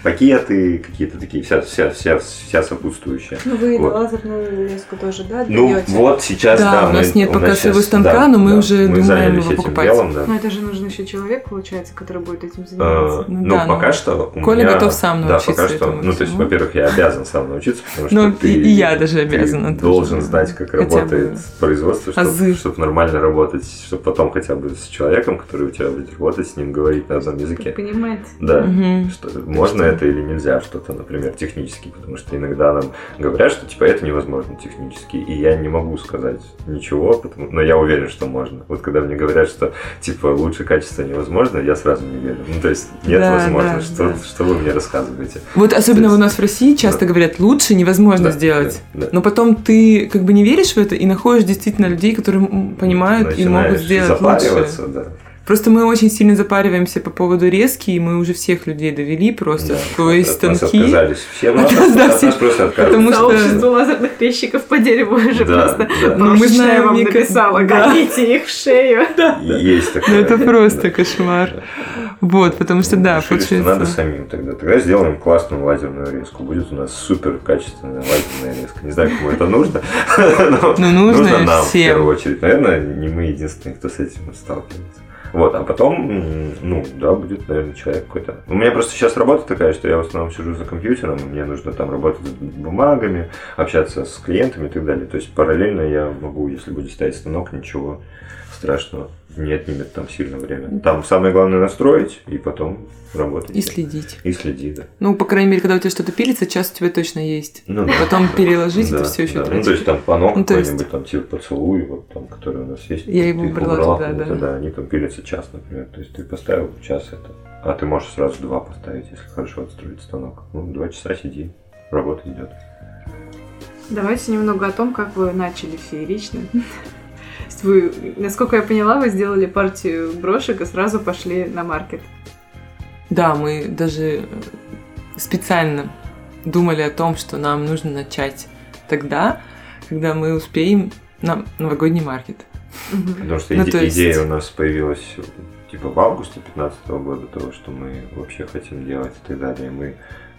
пакеты, какие-то такие, вся, вся, вся, вся сопутствующая. Ну, вы Вот. лазерную резку тоже, да, Ну, даете? вот сейчас, Да, да, у нас мы- нет пока своего станка, да, но мы да, уже мы думаем его покупать. делом, да. Но это же нужен еще человек, получается, который будет этим Э, заниматься. Ну Ну, да, пока ну, что у Коля меня- готов сам Да, научиться пока что. этому Ну, то есть, во-первых, я обязан сам научиться, потому что Ну, ты, и- и я даже ты обязана тоже, должен да. знать, как Хотя работает бы производство, азы. чтобы, нормально работать, чтобы потом хотя бы с человеком, который у тебя будет работать, с ним говорить на одном языке. Понимаете? Да. Что, можно что- это или нельзя, что-то, например, технически, потому что иногда нам говорят, что типа это невозможно технически, и я не могу сказать ничего, потому, но я уверен, что можно. Вот когда мне говорят, что типа лучше качество невозможно, я сразу не верю. Ну, то есть нет Да, возможно, да, что, да. что вы мне рассказываете. Вот особенно есть- у нас в России часто Да. говорят, лучше невозможно Да, сделать. да, да. Но потом ты как бы не веришь в это и находишь действительно людей, которые понимают и могут Начинаешь сделать лучше. да. Просто мы очень сильно запариваемся по поводу резки, и мы уже всех людей довели просто. Да. Есть От нас станки. отказались все, ну, (laughs) От нас, нас, да, от все. нас просто Потому отказываются. что- Сообщество лазерных резчиков по дереву уже Да, просто да. Ну, мы знаем, вам написала, да. гоните их в шею. (laughs) Есть Ну такое. это просто Да. кошмар. Вот, потому что да, Решили, что получается. надо самим тогда. Тогда сделаем классную лазерную резку. Будет у нас супер качественная лазерная резка. Не знаю, кому это нужно. (laughs) но Ну, нужно нам в первую очередь. Наверное, не мы единственные, кто с этим сталкивается. Вот, а потом, ну, да, будет, наверное, человек какой-то. У меня просто сейчас работа такая, что я в основном сижу за компьютером, мне нужно там работать с бумагами, общаться с клиентами и так далее. То есть параллельно я могу, если будет стоять станок, ничего страшного не отнимет там сильно время. Там самое главное настроить и потом работать. И следить. И следи, да. Ну, по крайней мере, когда у тебя что-то пилится, час у тебя точно есть. Ну, да. Потом переложить Да, это все еще да. Ну, то есть там панок Ну, какой-нибудь, есть- там типа поцелуй, вот там, который у нас есть. Я его их убрала убрала туда, да. да. Они там пилятся час, например. То есть ты поставил час это. А ты можешь сразу два поставить, если хорошо отстроить станок. Ну, два часа сиди, работа идет. Давайте немного о том, как вы начали феерично. Вы, насколько я поняла, вы сделали партию брошек и сразу пошли на маркет. Да, мы даже э, специально думали о том, что нам нужно начать тогда, когда мы успеем на новогодний маркет. Потому что Ну, иде- есть- идея у нас появилась типа в августе 2015 года, того, что мы вообще хотим делать и так далее. Мы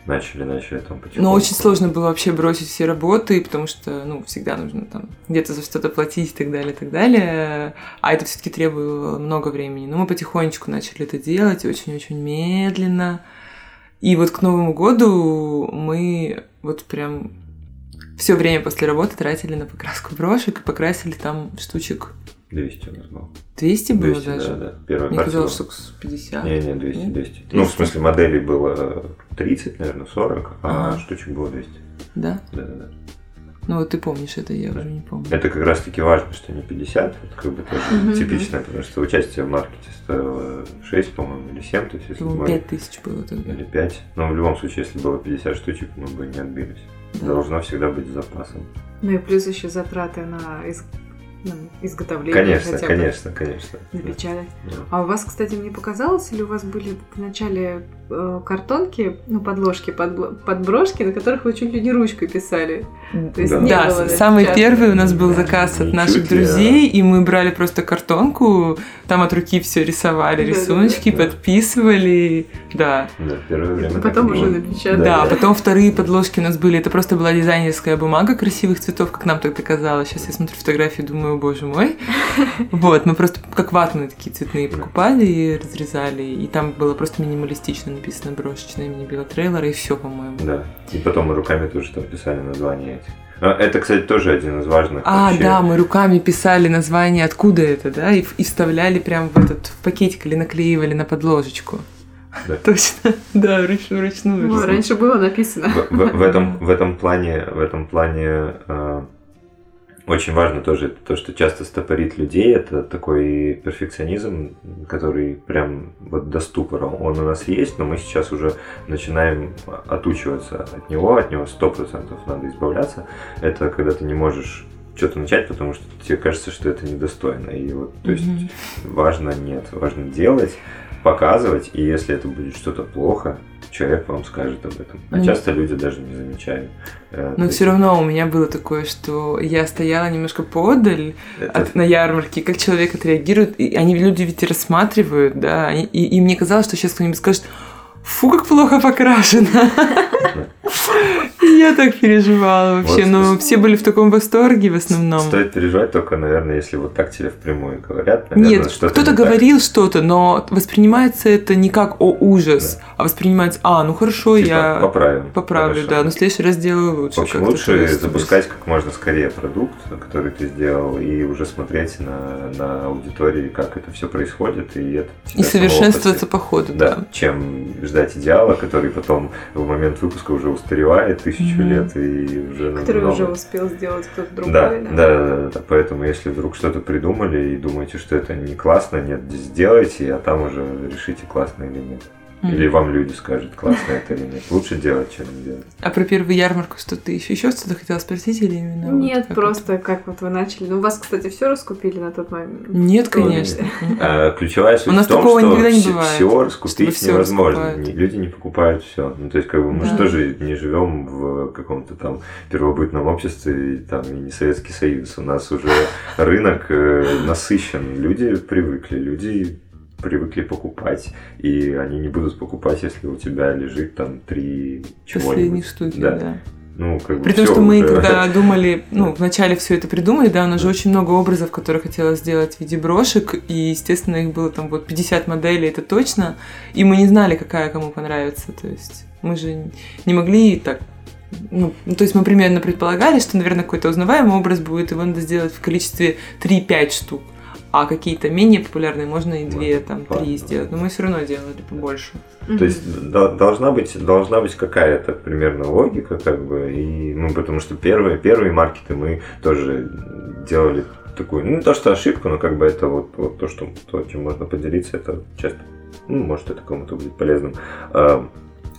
начали, начали там потихоньку. Но очень сложно было вообще бросить все работы, потому что, ну, всегда нужно там где-то за что-то платить и так далее, и так далее. А это все-таки требовало много времени. Но мы потихонечку начали это делать, очень-очень медленно. И вот к Новому году мы вот прям все время после работы тратили на покраску брошек и покрасили там штучек 200 у нас было. 200 было 200, даже. да, да. Первая Мне партия казалось, что с 50. Не, не, 200, Нет? 200. Ну, в 200. смысле, моделей было 30, наверное, 40, а Ага. штучек было 200. Да? Да, да, да. Ну вот ты помнишь это, я Да. уже не помню. Это как раз таки важно, что не 50, это как бы тоже типично, потому что участие в маркете стоило 6, по-моему, или 7, то есть если мы... 5 тысяч было тогда. Или 5. Но в любом случае, если было 50 штучек, мы бы не отбились. Да. Должно всегда быть с запасом. Ну и плюс еще затраты на ну, изготовление. Конечно, хотя бы, конечно, конечно. На печать. Да. А у вас, кстати, мне показалось, или у вас были в начале э, картонки, ну, подложки, подбlo- подброшки, на которых вы чуть ли не ручкой писали? То есть Да. не Да, было самый напечатано. первый у нас был Да, заказ от наших чуть друзей, и мы брали просто картонку, там от руки все рисовали, Да, рисуночки, да, да. подписывали, да. Да, первое время. А потом уже напечатали. Да, Да. потом вторые подложки у нас были, это просто была дизайнерская бумага красивых цветов, как нам тогда казалось. Сейчас я смотрю фотографии, думаю, боже мой. (laughs) Вот, мы просто как ватные такие цветные покупали и разрезали, и там было просто минималистично написано брошечное имени Билла Трейлора, и все, по-моему. Да. И потом мы руками тоже там писали название этих. Это, кстати, тоже один из важных А, вообще- да, мы руками писали название, откуда это, да, и, и вставляли прям в этот в пакетик или наклеивали на подложечку. Да. (laughs) Точно, да, вруч- вручную. Ну, раньше было написано. В, в- в этом, в этом плане, в этом плане э, очень важно тоже то, что часто стопорит людей, это такой перфекционизм, который прям вот до ступора. Он у нас есть, но мы сейчас уже начинаем отучиваться от него, от него сто процентов надо избавляться. Это когда ты не можешь что-то начать, потому что тебе кажется, что это недостойно. И вот, то есть Мгм. важно нет, важно делать, показывать, и если это будет что-то плохо, человек вам скажет об этом. А Ну, часто люди даже не замечают. Э, Но есть все равно у меня было такое, что я стояла немножко подаль это- от, на ярмарке, как человек отреагирует. И они, люди ведь рассматривают, да, и, и мне казалось, что сейчас кто-нибудь скажет, фу, как плохо покрашено. (laughs) И я так переживала вообще, Вот но все были в таком восторге в основном. Стоит переживать только, наверное, если вот так тебе впрямую говорят. наверное, Нет, что-то кто-то не говорил что-то, но воспринимается это не как «о, ужас», а воспринимается «а, ну хорошо, Типа, я поправим. поправлю, Хорошо. да, но в следующий раз сделаю лучше». В общем, лучше запускать как можно скорее продукт, который ты сделал, и уже смотреть на, на аудитории, как это все происходит, и это И совершенствоваться по ходу, Да, да. чем ждать идеала, который потом в момент выпуска уже устаревает тысячу Мгм. лет и уже Который уже новый. успел сделать кто-то другой. Да, да, да, да, да. Поэтому если вдруг что-то придумали и думаете, что это не классно, нет, сделайте, а там уже решите, классно или нет. Мгм. Или вам люди скажут, классно это или нет. Лучше делать, чем не делать. А про первую ярмарку что-то еще? Еще что-то хотела спросить или именно? вот Нет, как просто как вот вы начали. Ну, у вас, кстати, все раскупили на тот момент. это? Нет, конечно. А, ключевая суть У нас в том, такого что никогда не все, бывает, все раскупить всё невозможно. раскупают. Люди не покупают все. Ну, то есть, как бы мы же Да. тоже не живем в каком-то там первобытном обществе и там и не Советский Союз. У нас уже рынок э, насыщен. Люди привыкли, люди привыкли покупать, и они не будут покупать, если у тебя лежит там три Последние штуки, Да. да. Ну, как бы При том, что мы уже. когда (laughs) думали, ну, вначале все это придумали, да, у нас же очень много образов, которые хотелось сделать в виде брошек, и, естественно, их было там вот 50 моделей, это точно, и мы не знали, какая кому понравится, то есть мы же не могли так ну, ну, то есть мы примерно предполагали, что, наверное, какой-то узнаваемый образ будет, его надо сделать в количестве 3-5 штук. А какие-то менее популярные можно и 2, Можно, там, 3 ладно. сделать. Но мы все равно делали побольше. То есть до- должна быть должна быть какая-то примерно логика, как бы, и ну потому что первые первые маркеты мы тоже делали такую, ну не то что ошибку, но как бы это вот, вот то, что то, чем можно поделиться, это часто, ну может это кому-то будет полезным. А,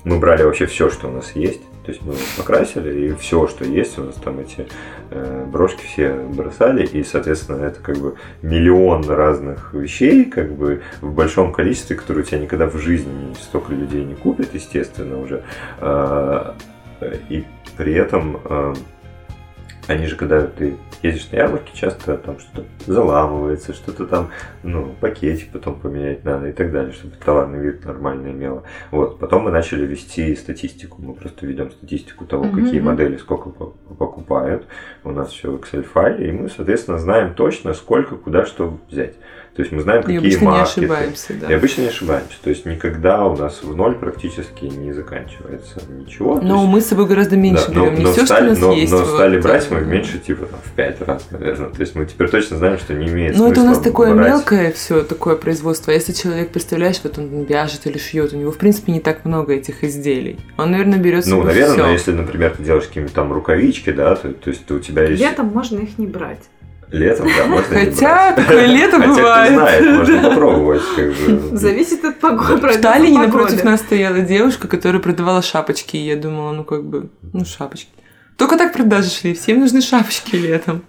Мы брали вообще все, что у нас есть. То есть мы покрасили, и все, что есть, у нас там эти э, брошки все бросали, и, соответственно, это как бы миллион разных вещей, как бы в большом количестве, которые у тебя никогда в жизни столько людей не купят, естественно, уже. А, И при этом а, они же, когда ты едешь на ярмарке, часто там что-то заламывается, что-то там, ну, пакетик потом поменять надо и так далее, чтобы товарный вид нормально имело. Вот, потом мы начали вести статистику. Мы просто ведем статистику того, Мгм, какие модели сколько по- покупают. У нас все в Excel-файле, и мы, соответственно, знаем точно, сколько, куда, что взять. То есть мы знаем, И какие обычно не маркеты. ошибаемся, да. И обычно не ошибаемся. То есть никогда у нас в ноль практически не заканчивается ничего. То Но есть- мы с собой гораздо меньше да, но- берем. Не но все, стали, что у нас но, есть. но вот, стали брать мы меньше, типа, там, в пять раз, наверное. То есть мы теперь точно знаем, что не имеет Ну, это у нас такое брать. мелкое все, такое производство. А если человек, представляешь, вот он вяжет или шьет, у него, в принципе, не так много этих изделий. Он, наверное, берет Ну, наверное, но если, например, ты делаешь какие-нибудь там рукавички, да, то, то есть у тебя есть... Летом можно их не брать. Летом, да, можно не Хотя брать. такое лето Хотя, кто бывает. знает, (laughs) можно попробовать. как бы. Зависит от погоды. В Таллине напротив нас стояла девушка, которая продавала шапочки, и я думала, ну как бы, ну шапочки. Только так продажи шли. Всем нужны шапочки летом.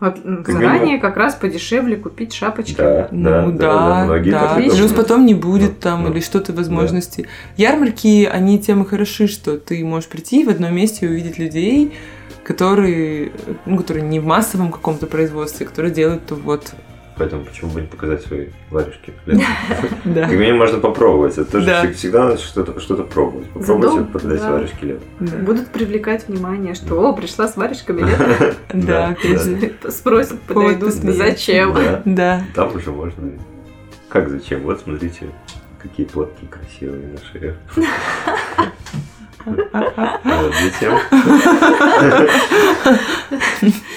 Вот, заранее как раз подешевле купить шапочки. Да, Ну да, да, да, многие да. и Плюс потом не будет Ну, там ну, или что-то возможности. Ярмарки, они тем и хороши, что ты можешь прийти в одном месте и увидеть людей, которые, ну, которые не в массовом каком-то производстве, которые делают то вот. Поэтому почему бы не показать свои варежки? летом? (laughs) Да. И мне можно попробовать. Это тоже Да. всег- всегда надо что-то что пробовать. Попробуйте Задум- продать да. варежки летом. Да. Будут привлекать внимание, что «О, пришла с варежками (laughs) летом». Да. Спросят, подойдут, зачем? Да. Да. Там уже можно. Как зачем? Вот смотрите, какие платки красивые на шее. (laughs)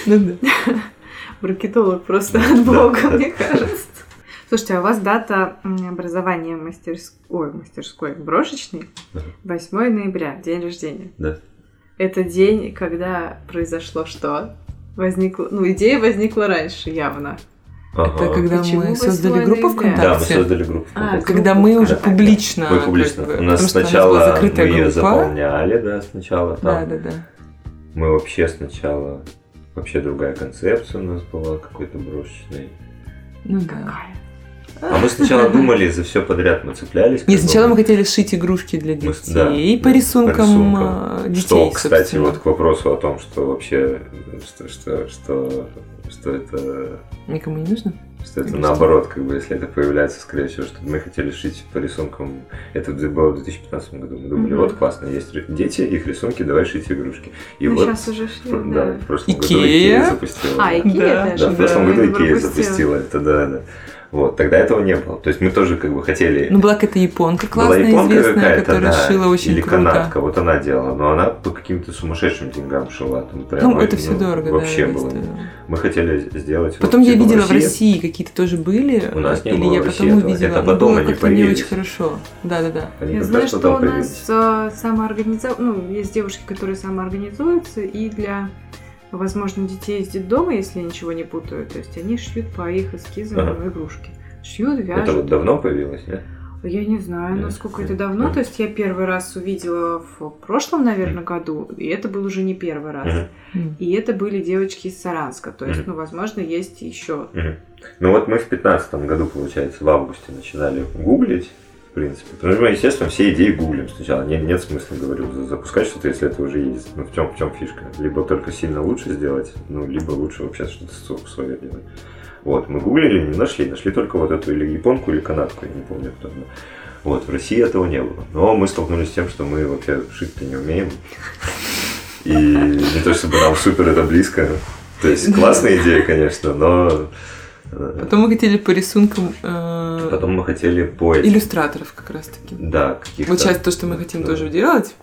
Да. Маркетолог просто от бога, мне кажется. Слушайте, а у вас дата образования мастерской, ой, мастерской брошечной Ага. 8 ноября, день рождения. Да. Это день, когда произошло что? Возникла, ну, идея возникла раньше, явно. Это Ага. когда Почему мы 8 создали группу ноября? Да, мы ВКонтакте. создали группу. А, ВКонтакте. Когда мы уже Да. публично. Мы публично. как бы, У нас потому сначала была мы закрытая ее группа. заполняли, да, сначала Да, там. да, да. Мы вообще сначала вообще другая концепция у нас была какой-то брошечной. Ну да. Какая? А мы сначала (laughs) думали за все подряд, мы цеплялись. Не, как бы. сначала мы хотели сшить игрушки для Мы детей с- да, по да, рисункам, по рисункам. э, детей, Что, кстати, собственно. вот к вопросу о том, что вообще, что, что, что, что это, Никому не нужно? что это Или наоборот, как бы, если это появляется, скорее всего, что мы хотели шить по рисункам, это было в 2015 году, мы думали, вот классно, есть дети, их рисунки, давай шить игрушки. И Ну, вот, сейчас уже шли, в- да. да, в прошлом году Икея. Икея запустила. А. Икея Да, даже. Да, в прошлом да, году Икея запустила это, да, да. Вот, тогда этого не было. То есть мы тоже как бы хотели... Ну, была какая-то японка Была классная, японка известная, какая-то, которая да, шила очень или круто. канатка, вот она делала, но она по каким-то сумасшедшим деньгам шила. Там прям, Ну, это все ну, дорого, Вообще да. было. это- Мы хотели сделать... Потом вот, я видела в России какие-то тоже были. У нас не или было я в потом России этого. увидела. Это потом было они как-то не появились. очень хорошо. Да-да-да. Я знаю, что у появились. нас э, самоорганиза- ну, есть девушки, которые самоорганизуются, и для, возможно, детей из детдома, если я ничего не путаю, то есть они шьют по их эскизам Ага. игрушки. Шьют, Это вяжут. вот давно появилось, нет? Я не знаю, насколько это давно. То есть я первый раз увидела в прошлом, наверное, году, и это был уже не первый раз. И это были девочки из Саранска. То есть, ну, возможно, есть еще. Ну вот мы в 15 году, получается, в августе начинали гуглить, принципе. Потому что мы, естественно, все идеи гуглим сначала. Нет, нет смысла, говорю, за- запускать что-то, если это уже есть. Ну в чем, в чем фишка? Либо только сильно лучше сделать, ну, либо лучше вообще что-то свое делать. Вот, мы гуглили, не нашли. Нашли только вот эту или японку, или канадку, я не помню, кто она. Вот, в России этого не было. Но мы столкнулись с тем, что мы вообще шить-то не умеем. И не то чтобы нам супер это близко. То есть классная идея, конечно, но Потом мы хотели по рисункам э, потом мы хотели по этим- иллюстраторов как раз-таки. Да, каких-то. Вот сейчас то, что мы хотим Да. тоже делать.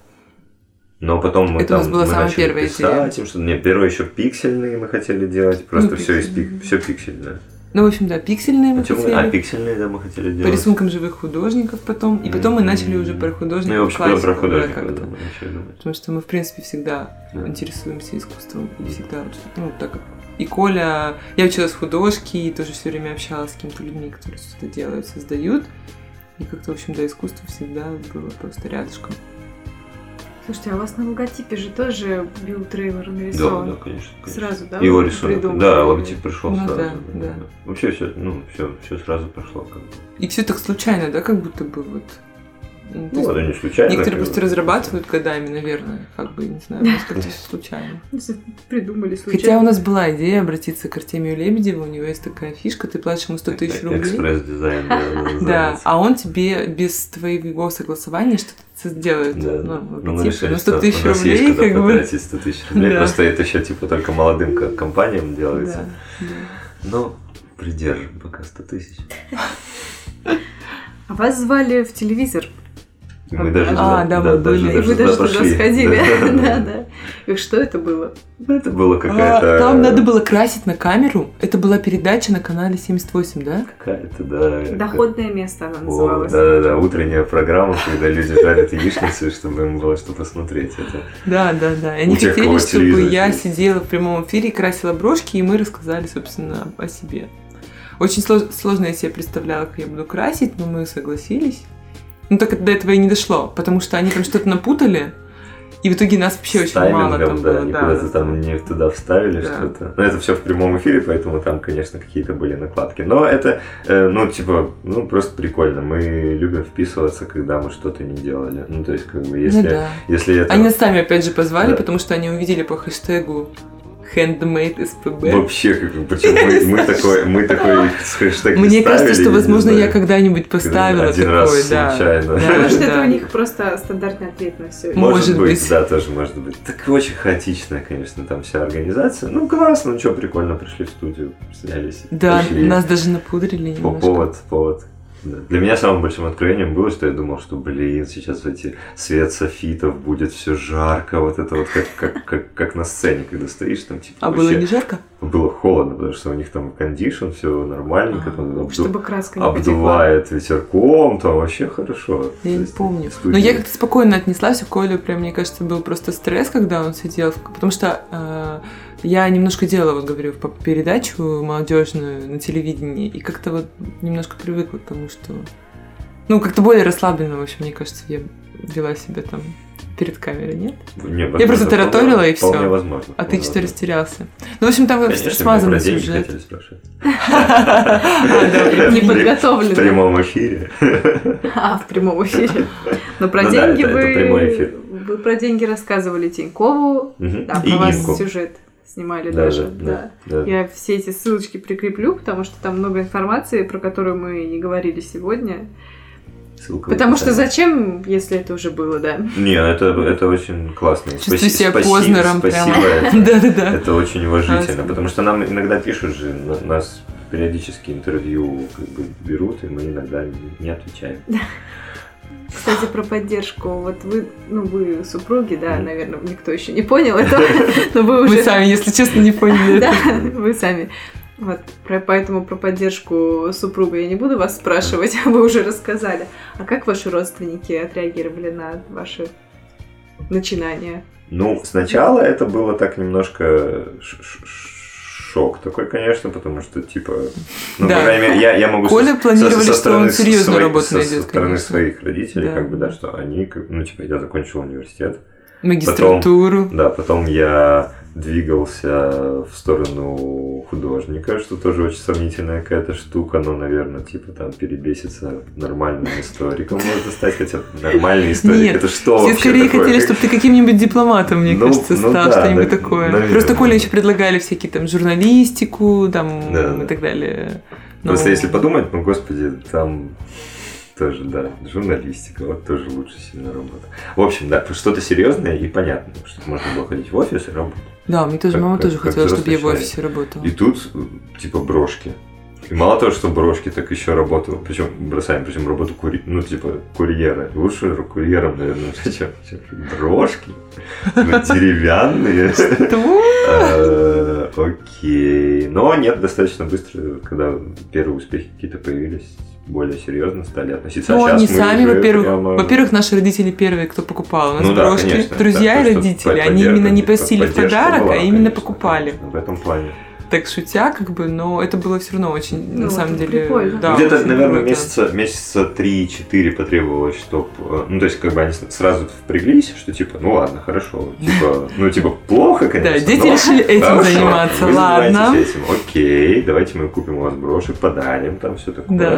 Но потом мы Это у там нас была мы самая начали первая писать идея. что нет, первое еще пиксельные мы хотели делать, просто Ну, все из пик, все пиксельное. Ну, в общем, да, пиксельные мы Почему? хотели. А пиксельные да мы хотели По делать. рисункам живых художников потом. И потом мы М. начали уже про Ну, художников. я вообще про классику, да, художников как-то. да, мы начали думать. Потому что мы, в принципе, всегда Да. интересуемся искусством. И всегда, вот, ну, так как и Коля... Я училась в художке и тоже все время общалась с какими-то людьми, которые что-то делают, создают. И как-то, в общем, да, искусство всегда было просто рядышком. Слушайте, а у вас на логотипе же тоже Билл Трейлор Да, нарисован? да, конечно. конечно. Сразу, да? Его рисунок. придумали? Да, логотип пришел Ну сразу. да, да. Вообще все, ну, все, все сразу прошло. Как бы. И все так случайно, да, как будто бы вот... Ну, то Ну, есть это не случайно. Некоторые просто разрабатывают годами, наверное, как бы, не знаю, может, как-то случайно. Придумали случайно. Хотя у нас была идея обратиться к Артемию Лебедеву, у него есть такая фишка, ты платишь ему 100 тысяч рублей. Экспресс-дизайн, (laughs) да, а он тебе без твоего согласования что-то сделает. Да, ну, ну, мы логотип. решили, Ну, 100 что тысяч есть рублей, куда как бы. потратить 100 тысяч рублей. Да. Просто это еще типа только молодым ко- компаниям делается. Да, да. Но придержим пока 100 тысяч. А вас звали в телевизор. И Мы даже А, туда- да, мы даже- были. И вы туда даже туда пошли. сходили. (laughs) Да, Да, да. И что это было? Ну, Это было А, какая-то... Там надо было красить на камеру. Это была передача на канале 78, да? Какая-то, да. Доходное место она называлась. Да-да-да, утренняя программа, когда люди жарят яичницы, чтобы им было что посмотреть. Это Да, да, да. И они хотели, чтобы я сидела в прямом эфире, красила брошки, и мы рассказали, собственно, о себе. Очень слож- сложно я себе представляла, как я буду красить, но мы согласились. Ну, так до этого и не дошло, потому что они там что-то напутали, И в итоге нас вообще очень мало там да, было. они да, куда-то да. там не туда вставили Да. что-то. Но это все в прямом эфире, поэтому там, конечно, какие-то были накладки. Но это, э, ну, типа, ну, просто прикольно. Мы любим вписываться, когда мы что-то не делали. Ну, то есть, как бы, если, Ну да. если это... Они нас сами опять же позвали, Да. потому что они увидели по хэштегу handmade SPB. Вообще, как почему мы, мы такой, мы такой с хэштег Мне кажется, ставили, что, возможно, я когда-нибудь поставила один такое, раз да. случайно. Да, Может, это у них просто стандартный ответ на все. Может, быть, да, тоже может быть. Так очень хаотичная, конечно, там вся организация. Ну, классно, ну что, прикольно, пришли в студию, снялись. Да, нас даже напудрили По- немножко. Повод, повод. Для меня самым большим откровением было, что я думал, что, блин, сейчас эти свет софитов будет все жарко, вот это вот как, как, как, как на сцене, когда стоишь там, типа, А было вообще не жарко? было холодно, потому что у них там кондишн, все нормальненько, там обду- Чтобы краска не потекла. обдувает ветерком, там вообще хорошо. Я То не есть, помню. студии- Но я как-то спокойно отнеслась, у Коли прям, мне кажется, был просто стресс, когда он сидел, потому что э, я немножко делала, вот говорю, передачу молодежную на телевидении, и как-то вот немножко привыкла к тому, что... Ну, как-то более расслабленно, в общем, мне кажется, я вела себя там перед камерой, нет? Не, Я просто тараторила, и всё. Вполне возможно. А ты что растерялся? Ну, в общем, там Конечно, смазанный сюжет. (laughs) А, Не В подготовлены. прямом эфире. (laughs) А, в прямом эфире. Но про Ну деньги вы... Вы про деньги рассказывали Тинькову. И про вас сюжет снимали Да, даже. да, Да. да, да. Я все эти ссылочки прикреплю, потому что там много информации, про которую мы не говорили сегодня. Ссылка Потому что зачем, если это уже было, да? Не, это, это очень классно. Чувствую Спаси- себя спасибо- Познером прямо. Спасибо, это- (laughs) Да-да-да. Это очень уважительно, потому что нам иногда пишут же, на- нас периодически интервью как бы берут, и мы иногда не отвечаем. (laughs) Кстати, про поддержку. Вот вы, ну, вы супруги, да, наверное, никто еще не понял этого, (laughs) но вы уже... Мы сами, если честно, не поняли Да, вы сами. Вот, про, поэтому про поддержку супруга я не буду вас спрашивать, вы уже рассказали. А как ваши родственники отреагировали на ваши начинания? Ну, сначала это было так немножко шок такой, конечно, потому что, типа, ну, Да. по крайней мере, я, я могу... Коля со- планировали, со что стороны он серьезную своих- работу со- найдет, Со стороны конечно. своих родителей, Да, как бы, да, что они, ну, типа, я закончил университет, Магистратуру. Да, потом я двигался в сторону художника, что тоже очень сомнительная какая-то штука, но, наверное, типа там перебеситься нормальным историком можно стать, хотя нормальный историк Нет, это что Все вообще скорее такое? хотели, чтобы ты каким-нибудь дипломатом, мне Ну, кажется, ну стал, да, что-нибудь да, такое. наверное. Просто Коля еще предлагали всякие там журналистику, там Да, и так далее. Но- Просто если подумать, ну, господи, там тоже, да, журналистика, вот тоже лучше сильно работа. В общем, да, что-то серьезное и понятное, чтобы можно было ходить в офис и работать. Да, мне тоже Как- мама как- тоже как хотела, чтобы я в офисе работала. И тут, типа, брошки. И мало того, что брошки, так еще работу, причем бросаем, причем работу кури... ну, типа, курьера. Лучше курьером, наверное, (laughs) чем, чем брошки. Ну, деревянные. Э, Окей. Но нет, достаточно быстро, когда первые успехи какие-то появились, более серьезно стали относиться. А Ну, щас они сами, во-первых, прямо- во-первых, наши родители первые, кто покупал. У нас Ну да, брошки, конечно, друзья да, и родители, они именно не просили в подарок, была, а именно конечно, покупали. конечно, В этом плане. Так шутя, как бы, но это было все равно очень, Ну, на самом деле, прикольно. да, Где-то, наверное, круто. месяца, месяца 3-4 потребовалось, чтобы... Ну, то есть, как бы они сразу впряглись, что типа, ну ладно, хорошо. Типа, (laughs) ну, типа, плохо, конечно. Да, дети но решили этим хорошо, заниматься, вы ладно. этим. Окей, давайте мы купим у вас брошек, подарим, там все такое. Да,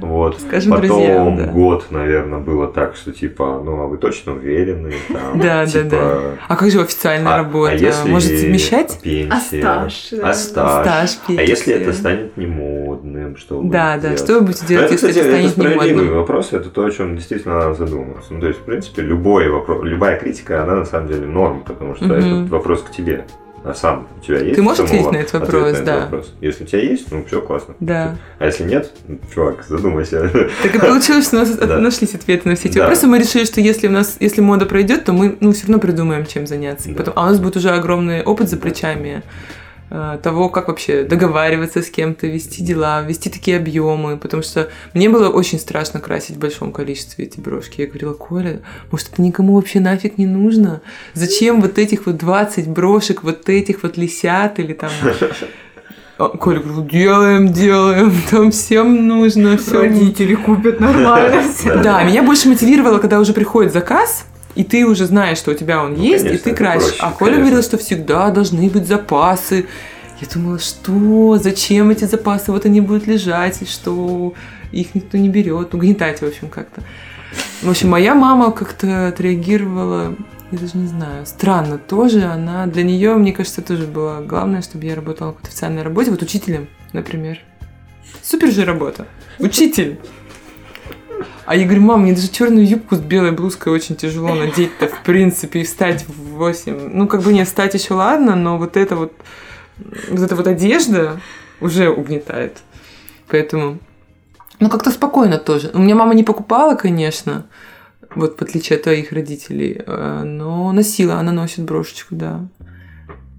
да. Вот. Скажем Потом друзьям, да. год, наверное, было так, что типа, ну, а вы точно уверены? Там, Да, да, типа, да. А как же официальная а- работа? а если Может совмещать? А Пенсия, стаж? а стаж. Стаж, А если это станет не модным, что вы Да, да, делать? что вы будете делать, это, если кстати, это станет не справедливый модным? вопрос, это то, о чем действительно надо задуматься. Ну, то есть, в принципе, любой вопрос, любая критика, она на самом деле норм, потому что Мгм. этот вопрос к тебе. А сам у тебя есть? Ты можешь ответить на этот ответ вопрос, этот да. вопрос? Если у тебя есть, ну все классно. Да. А если нет, ну, чувак, задумайся. Так и получилось, что у нас (laughs) Да. нашлись ответы на все эти Да. вопросы. Мы решили, что если у нас, если мода пройдет, то мы, ну, все равно придумаем, чем заняться. Да. Потом, а у нас будет уже огромный опыт за плечами э, того, как вообще договариваться с кем-то, вести дела, вести такие объемы, потому что мне было очень страшно красить в большом количестве эти брошки. Я говорила, Коля, может, это никому вообще нафиг не нужно? Зачем вот этих вот 20 брошек, вот этих вот лисят или там... А Коля говорил, делаем, делаем, там всем нужно, все Родители купят нормально. (laughs) да, меня больше мотивировало, когда уже приходит заказ, и ты уже знаешь, что у тебя он Ну, есть, конечно, и ты красишь. проще, а Коля конечно. говорил, что всегда должны быть запасы. Я думала, что, зачем эти запасы, вот они будут лежать, и что их никто не берет, угнетать, в общем, как-то. В общем, моя мама как-то отреагировала, я даже не знаю, странно тоже. Она для нее, мне кажется, тоже было главное, чтобы я работала на какой-то официальной работе, вот учителем, например. Супер же работа. Учитель. А я говорю, мам, мне даже черную юбку с белой блузкой очень тяжело надеть-то, в принципе, и встать в 8. Ну, как бы не встать еще ладно, но вот это вот, вот эта вот одежда уже угнетает. Поэтому, ну, как-то спокойно тоже. У меня мама не покупала, конечно, вот в отличие от твоих родителей, э, но носила, она носит брошечку, да.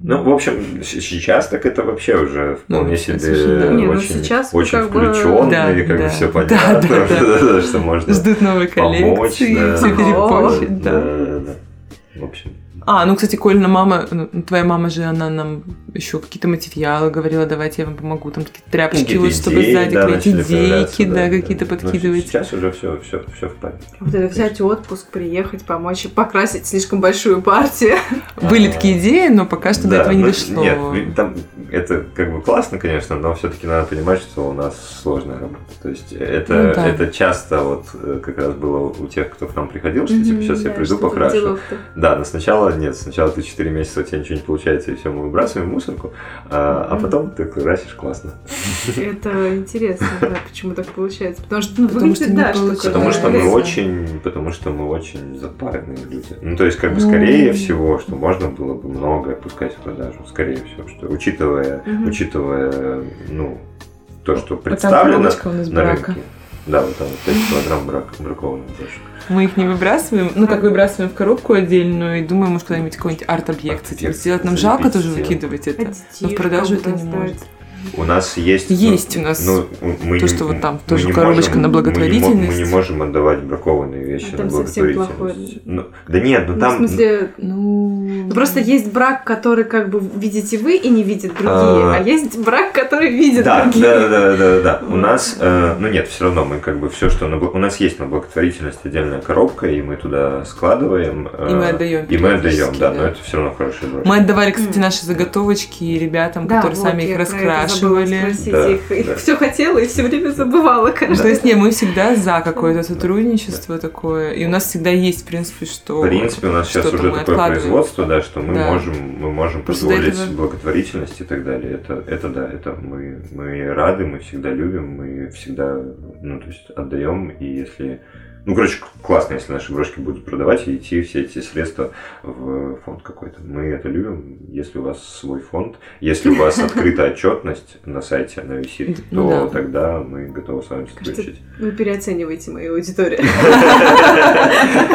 Ну, в общем, сейчас так это вообще уже Ну, вполне себе да. Не, ну, очень, сейчас очень как бы- включенные, Да, как да. бы все Да, понятно, да, (laughs) да. что можно Ждут новые помочь, коллекции, да. все перепощить, да, да. да, да. В общем, А, ну, кстати, Колина мама, ну, твоя мама же, она нам еще какие-то материалы говорила, давайте я вам помогу, там какие-то тряпочки, какие-то вот, чтобы идеи, сзади да, клеить начали появляться, идейки, да, какие-то Ну, подкидывать. Сейчас уже все, все, все в порядке. Вот это взять отпуск, приехать, помочь и покрасить слишком большую партию. (laughs) Были такие идеи, но пока что до Да, этого не ну, дошло. Нет, там это как бы классно, конечно, но все-таки надо понимать, что у нас сложная работа. То есть это, Ну да. это часто вот э, как раз было у тех, кто к нам приходил, что типа сейчас я да, приду что-то покрашу. Да, но сначала нет, сначала ты 4 месяца у тебя ничего не получается, и все, мы выбрасываем в мусорку, а, а Мгм. потом ты красишь классно. Это интересно, да, почему так получается. Потому что, ну, Потому что выглядит, да, что. Потому что мы очень, потому что мы очень запаренные люди. Ну, то есть, как бы, Ну. скорее всего, что можно было бы многое пускать в продажу. Скорее всего, что учитывая, Мгм. учитывая, ну, то, что представлено коробочка у нас на брака. рынке. Да, вот там вот 5 килограмм брак, бракованных брошек. Мы их не выбрасываем, ну как выбрасываем в коробку отдельную и думаем, может куда-нибудь какой-нибудь арт-объект с этим сделать. Нам жалко тоже выкидывать это. Но в продажу это не может. У нас есть... Есть ну, у нас ну, мы то, не- что вот там тоже коробочка можем- на мы не благотворительность. Мы не можем отдавать бракованные вещи А на там совсем благотворительность. Ну, да нет, ну Ну, там... в смысле, Ну, ну, просто есть брак, который как бы видите вы и не видят другие, А. а, есть брак, который видят Да, другие. да, да, да, да. (laughs) У Вот. нас, э, ну нет, все равно мы как бы все, что на у нас есть на благотворительность отдельная коробка, и мы туда складываем. э, И мы отдаем И мы отдаем, да, да. но это все равно хорошие брошки. Мы отдавали, кстати, наши заготовочки ребятам, Да, которые вот, сами их я спросить Да, их. да. Их все хотела и все время забывала, кажется. То есть, не, мы всегда за какое-то сотрудничество такое. И у нас всегда есть, в принципе, что... В принципе, у нас сейчас уже такое производство, да, что мы Да. можем, мы можем позволить этого- благотворительность и так далее. Это, это да, это мы, мы рады, мы всегда любим, мы всегда, ну, то есть отдаем, и если ну, короче, классно, если наши брошки будут продавать и идти все эти средства в фонд какой-то. Мы это любим. Если у вас свой фонд, если у вас (laughs) открыта отчетность на сайте, она висит, Ну то да. тогда мы готовы с вами сотрудничать. Вы переоцениваете мою аудиторию. (laughs)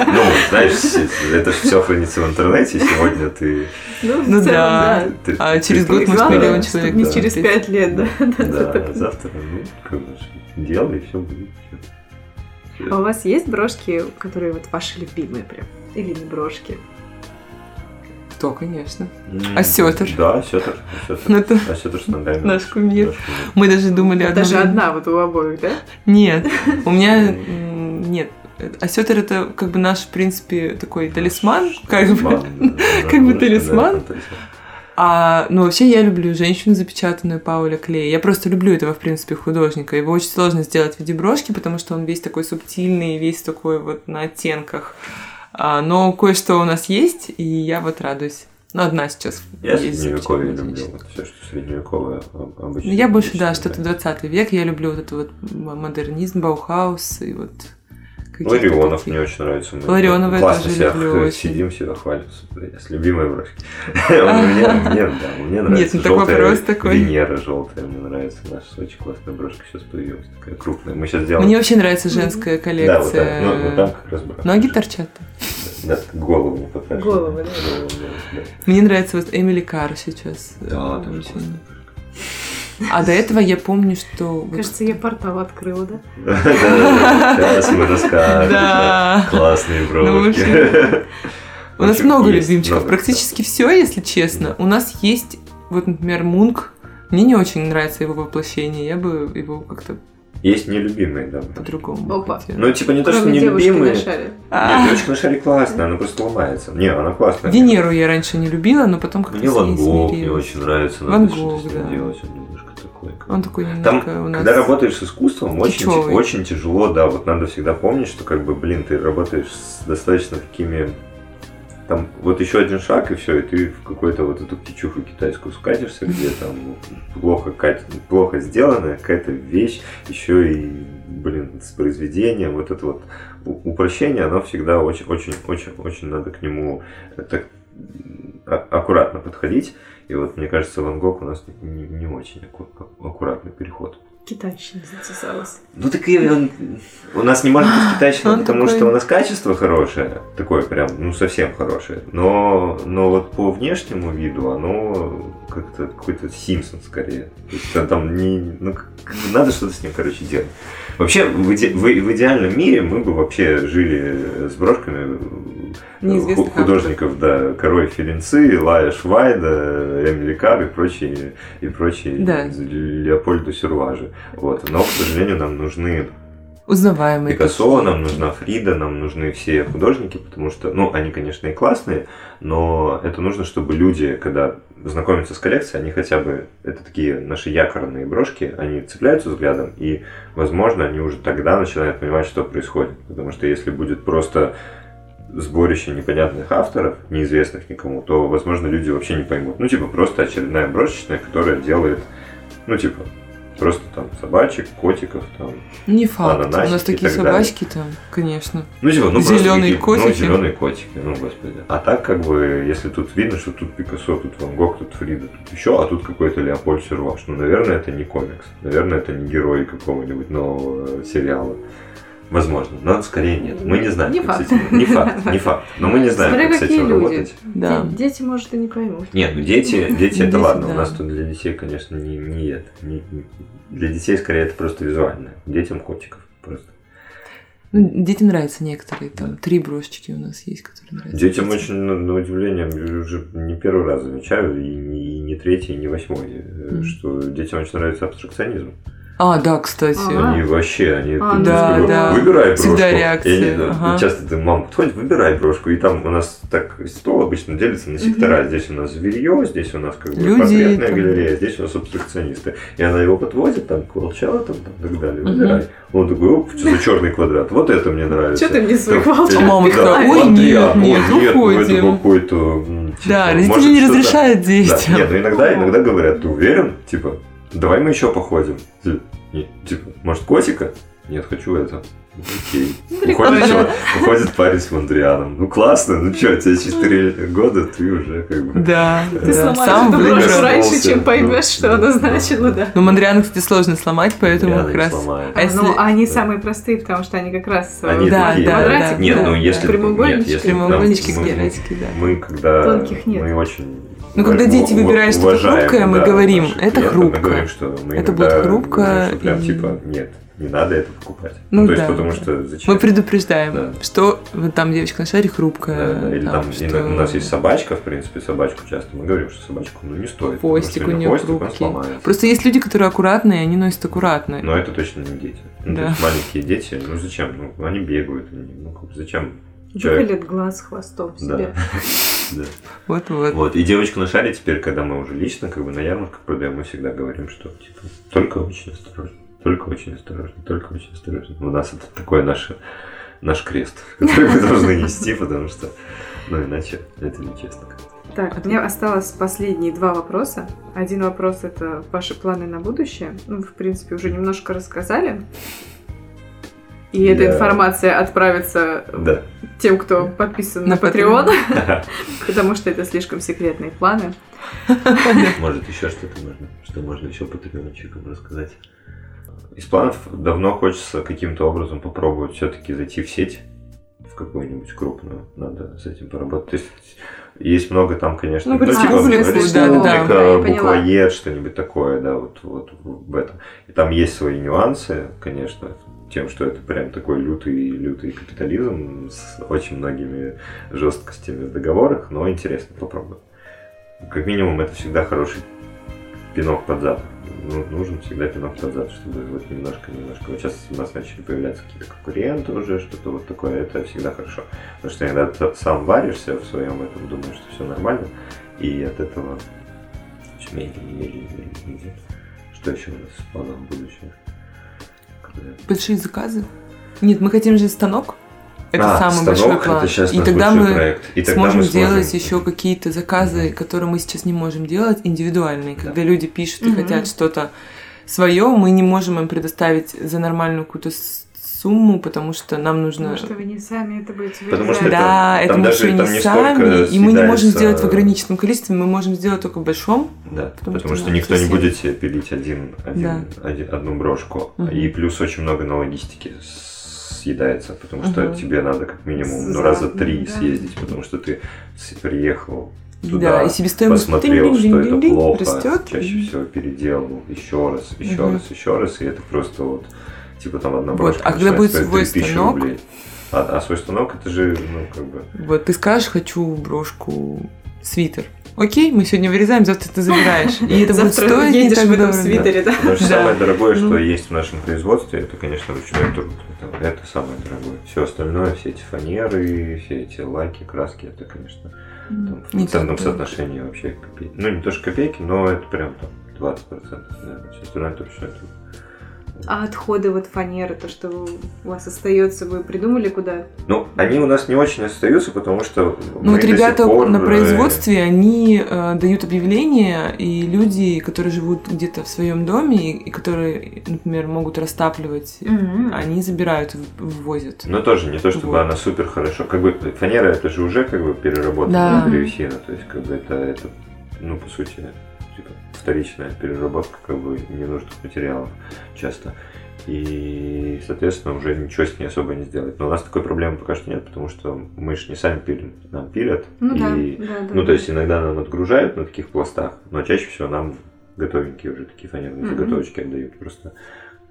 Ну, знаешь, (laughs) это все хранится в интернете. Сегодня ты... Ну, Ну да. А через год мы с миллион человек не через пять лет, да. Да, завтра, ну, как бы, делай, все будет. А у вас есть брошки, которые вот ваши любимые прям? Или не брошки? То, конечно. М, Осётр. Да, осетр. Ну, это Осетр с ногами. наш кумир. Наш кумир. Мы даже думали одно Даже одна вот у обоих, да? Нет, у меня нет. Осетр это как бы наш, в принципе, такой талисман, как бы. (laughs) Как бы талисман. А, ну, вообще я люблю женщину, запечатанную Пауля Клея. Я просто люблю этого, в принципе, художника. Его очень сложно сделать в виде брошки, потому что он весь такой субтильный, весь такой вот на оттенках. А, но кое-что у нас есть, и я вот радуюсь. Ну, одна сейчас Я средневековье люблю. Вот все, что средневековое об- обычно. Ну, я больше, да, что-то 20 век. Я люблю вот этот вот модернизм, Баухаус и вот какие-то Ларионов такие. мне очень нравится. Мы Ларионова я классно тоже себя люблю х- очень. сидим, себя хвалим. С любимой брошки. (laughs) Мне, да, нравится. ну так желтая вопрос такой. Венера желтая, мне нравится. Наша очень классная брошка сейчас появилась, такая крупная. Мы сейчас делаем... Мне вообще нравится женская Да, коллекция. Ну, вот там как раз брошка. Ноги торчат. Да, голову не покрашена. Голову, да. Да. Мне нравится вот Эмили Карр сейчас. Да, тоже очень. А до этого я помню, что... Кажется, я портал открыла, да? (laughs) Да, Сейчас мы расскажем. Классные Ну, общем, У нас много любимчиков. Практически все, если честно. У нас есть, вот, например, Мунк. Мне не очень нравится его воплощение. Я бы его как-то Есть нелюбимые, да. По-другому. Опа. Ну, типа не то, что девушки нелюбимые. на шаре. А, Нет, девочка на шаре классная, она просто ломается. Не, она классная. Венеру я раньше не любила, но потом как-то Мне Ван Гог мне смирилась. очень нравится. Ван Гог, да. делать, немножко Он такой Там, немножко у нас... когда работаешь с искусством, очень, очень тяжело, да, вот надо всегда помнить, что как бы, блин, ты работаешь с достаточно такими там вот еще один шаг, и все, и ты в какую-то вот эту птичуху китайскую скатишься, где там плохо, плохо сделанная какая-то вещь, еще и, блин, с произведением, вот это вот упрощение, оно всегда очень, очень, очень, очень надо к нему так а- аккуратно подходить. И вот мне кажется, Ван Гог у нас не, не очень аккуратный переход. Китайщина затесалась. Ну так и он, у нас не может быть (gasps) китайщина, Он потому такой- что у нас качество хорошее, такое прям, ну совсем хорошее. Но, но вот по внешнему виду оно как-то какой-то Симпсон скорее. То есть там- не, ну надо что-то с ним, короче, делать. Вообще, в, иде- в- в идеальном мире мы бы вообще жили с брошками э, Неизвестных ху- художников, да, Король Ференцы, Лая Швайда, Эмили Кар и прочие, и прочие Да. Леопольда Сюрважи. Вот. Но, к сожалению, нам нужны Узнаваемые. Пикассо, нам нужна Фрида, нам нужны все художники, потому что, ну, они, конечно, и классные, но это нужно, чтобы люди, когда знакомятся с коллекцией, они хотя бы, это такие наши якорные брошки, они цепляются взглядом, и, возможно, они уже тогда начинают понимать, что происходит. Потому что если будет просто сборище непонятных авторов, неизвестных никому, то, возможно, люди вообще не поймут. Ну, типа, просто очередная брошечная, которая делает, ну, типа, просто там собачек, котиков, там, Не факт. У нас такие далее. собачки там, конечно. Ну, типа, ну, просто Зелёные какие- котики. Ну, зеленые котики, ну, господи. А так, как бы, если тут видно, что тут Пикассо, тут Ван Гог, тут Фрида, тут еще, а тут какой-то Леопольд Серваш. Ну, наверное, это не комикс. Наверное, это не герой какого-нибудь нового э, сериала. Возможно, но скорее нет. Мы не знаем, Не как факт. с этим... Не факт, (laughs) не факт. Но мы не знаем, Смотря как с этим люди. работать. Да. Де- Дети, может, и не поймут. Нет, ну дети, (laughs) дети это Дети, ладно. У да. нас тут для детей, конечно, не, не это. Не- не- для детей скорее это просто визуально. Детям котиков просто. Ну, детям нравятся некоторые. Там три брошечки у нас есть, которые нравятся. Детям очень, на, на удивление, уже не первый раз замечаю, и не, и не третий, и не восьмой, Мгм. что детям очень нравится абстракционизм. А, да, кстати. Ага. Они вообще, они А, ты да, да. выбирай брошку. Всегда реакция, они, ага. Часто ты, мама подходит, выбирай брошку, и там у нас так стол обычно делится на сектора. Здесь у нас зверье, здесь у нас как бы Люди, портретная там. галерея, здесь у нас абстракционисты. И она его подводит, там, к волчатам, там, и так далее, выбирай. Он такой, оп, что за черный квадрат, вот это мне нравится. Что ты мне Там, волчат А мама такая, ой, нет, ой, нет, ну это уходим. какой-то... типа, Да, родители может, не разрешают Да, детям. нет, ну иногда, иногда говорят, ты уверен? Типа, давай мы еще походим. Типа, может, котика? Нет, хочу это. Окей. Уходит, чувак- уходит парень с Мандрианом. Ну классно, ну что, тебе 4 года, ты уже как бы... Да, Ты да. сломаешь эту брошку раньше, чем ну, поймешь, что она ну, значила, да. Ну, Мандриана, кстати, сложно сломать, поэтому как раз... сломает. А если- Ну, они самые простые, потому что они как раз э, Они Да, такие, да, квадратик, да. Нет, ну если... Прямоугольнички. нет, если Прямоугольнички, мы- да. Мы когда... Тонких нет. Мы очень... Ну, когда дети выбирают что-то хрупкое, мы да, говорим, это хрупко. Мы говорим, что мы Это будет хрупко что прям и- типа, нет, не надо это покупать. Ну то есть, да, потому да. что зачем? Мы предупреждаем, Да. что вот там девочка на шаре Да, хрупкая. да, Или там, что- и у нас есть собачка, в принципе, собачку часто. Мы говорим, что собачку ну, не стоит. потому Хвостик что у неё хвостик, он хрупкий. сломается. Просто есть люди, которые аккуратные, они носят аккуратно. Но это точно не дети. Ну, Да. то есть маленькие дети, ну зачем? Ну, они бегают, они, ну зачем? Выколет глаз хвостом Да. себе. (laughs) Да. Вот-вот. Вот. И девочку на шаре теперь, когда мы уже лично как бы на ярмарках продаем, мы всегда говорим, что типа только очень осторожно, только очень осторожно, только очень осторожно. У нас это такой наш, наш крест, (laughs) который мы должны нести, потому что, ну иначе это нечестно. Так, у меня осталось последние два вопроса. Один вопрос это ваши планы на будущее. Ну, в принципе, уже немножко рассказали. И эта Да. информация отправится Да. тем, кто подписан на, На Patreon, (laughs) потому что это слишком секретные планы. (laughs) Может еще что-то можно, что можно еще патреончикам рассказать. Из планов давно хочется каким-то образом попробовать все-таки зайти в сеть, в какую-нибудь крупную. Надо с этим поработать. То есть есть много там, конечно, Ну, типа, да, да, я поняла. буквоед, что-нибудь такое, да, вот, вот в этом. И там есть свои нюансы, конечно, тем, что это прям такой лютый, лютый капитализм с очень многими жесткостями в договорах, но интересно попробовать. Как минимум, это всегда хороший пинок под зад ну, нужен всегда пинок назад, чтобы вот немножко-немножко. Вот сейчас у нас начали появляться какие-то конкуренты уже, что-то вот такое, это всегда хорошо. Потому что иногда ты сам варишься в своем этом, думаешь, что все нормально, и от этого все медленнее, медленнее, медленнее. Что еще у нас в планах будущее? Большие заказы? Нет, мы хотим же станок. Это А, самый станок, большой план. это сейчас и наш тогда мы проект. И тогда сможем мы сделать сможем- еще какие-то заказы, которые мы сейчас не можем делать, индивидуальные. Когда люди пишут и Мгм. хотят что-то свое, мы не можем им предоставить за нормальную какую-то сумму, потому что нам нужно... Потому что вы не сами это будете Потому что да, там это мы даже- еще там не не сами, и мы не можем сделать в ограниченном количестве, мы можем сделать только в большом. Да, Потому потому, что что, никто не будет себе пилить один, один, Да. один- одну брошку. Мгм. И плюс очень много на логистике съедается, потому что Мгм. тебе надо как минимум ну, За- раза три да. съездить, потому что ты приехал, Туда да, и себестоимость посмотрел, что это плохо, растет. чаще всего переделал еще раз, еще Мгм. раз, еще раз, и это просто вот типа там одна Вот, брошка а когда будет свой 3000 станок? рублей. А, а свой станок это же, ну, как бы. Вот, ты скажешь, хочу брошку, свитер. Окей, мы сегодня вырезаем, завтра ты забираешь. (laughs) И это будет Завтра стоить не так в этом свитере, да? Потому что самое дорогое, что Ну. есть в нашем производстве, это, конечно, ручной труд. Это, самое дорогое. Все остальное, все эти фанеры, все эти лаки, краски, это, конечно, там, в дорого. соотношении вообще копейки. Ну, не то, что копейки, но это прям там 20%. наверное. Все остальное это ручной труд. А отходы вот фанеры, то, что у вас остается, вы придумали куда? Ну, они у нас не очень остаются, потому что Ну мы вот до сих ребята пор, на э, производстве, они э, дают объявления, и люди, которые живут где-то в своем доме, и, и которые, например, могут растапливать, они забирают, и в- ввозят. Но тоже не то, чтобы Вот. она супер хорошо. Как бы фанера это же уже как бы переработанная Да. древесина. То есть как бы это, это ну, по сути, вторичная переработка как бы ненужных материалов часто. И, соответственно, уже ничего с ней особо не сделать. Но у нас такой проблемы пока что нет, потому что мы же не сами пилим, нам пилят. Ну да, и, да, да. ну, то есть иногда нам отгружают на таких пластах, но чаще всего нам готовенькие уже такие фанерные Мгм. заготовочки отдают. Просто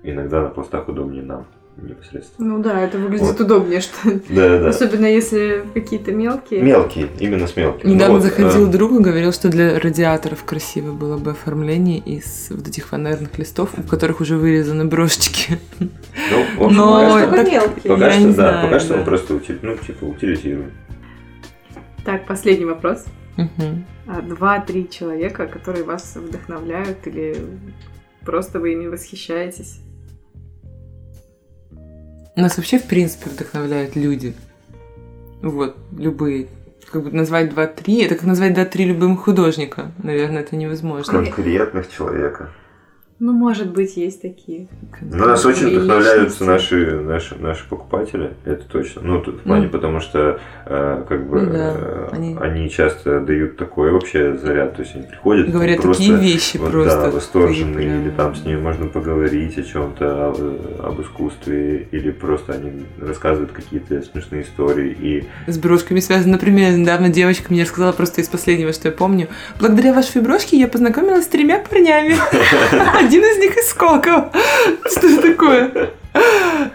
иногда на пластах удобнее нам непосредственно. Ну да, это выглядит Вот. удобнее, что Да, да. особенно если какие-то мелкие. Мелкие, именно с мелкими. Недавно Ну вот, заходил э, друг и говорил, что для радиаторов красиво было бы оформление из вот этих фанерных листов, в которых уже вырезаны брошечки. ну, в общем, Но пока что- так- мелкие. пока что, да, знаю, пока что мы просто ути- ну, типа, утилизируем. Так, последний вопрос. А, Два-три человека, которые вас вдохновляют или просто вы ими восхищаетесь? Нас вообще, в принципе, вдохновляют люди. Вот, любые. Как бы назвать два-три, это как назвать два-три любым художника. Наверное, это невозможно. Конкретных человека. Ну, может быть, есть такие. Ну, нас очень Личности. вдохновляются наши, наши, наши покупатели, это точно. Ну, тут в плане, Ну. потому что, э, как бы, Ну да, э, они- они... часто дают такой вообще заряд, то есть они приходят, Говорят просто, такие вещи вот, просто. да, восторженные, такие или прям. там с ними можно поговорить о чем-то, об, об искусстве, или просто они рассказывают какие-то смешные истории, и С брошками связано. Например, недавно девочка мне рассказала просто из последнего, что я помню. Благодаря вашей брошке я познакомилась с тремя парнями. (laughs) Один из них из Сколково. Что это такое?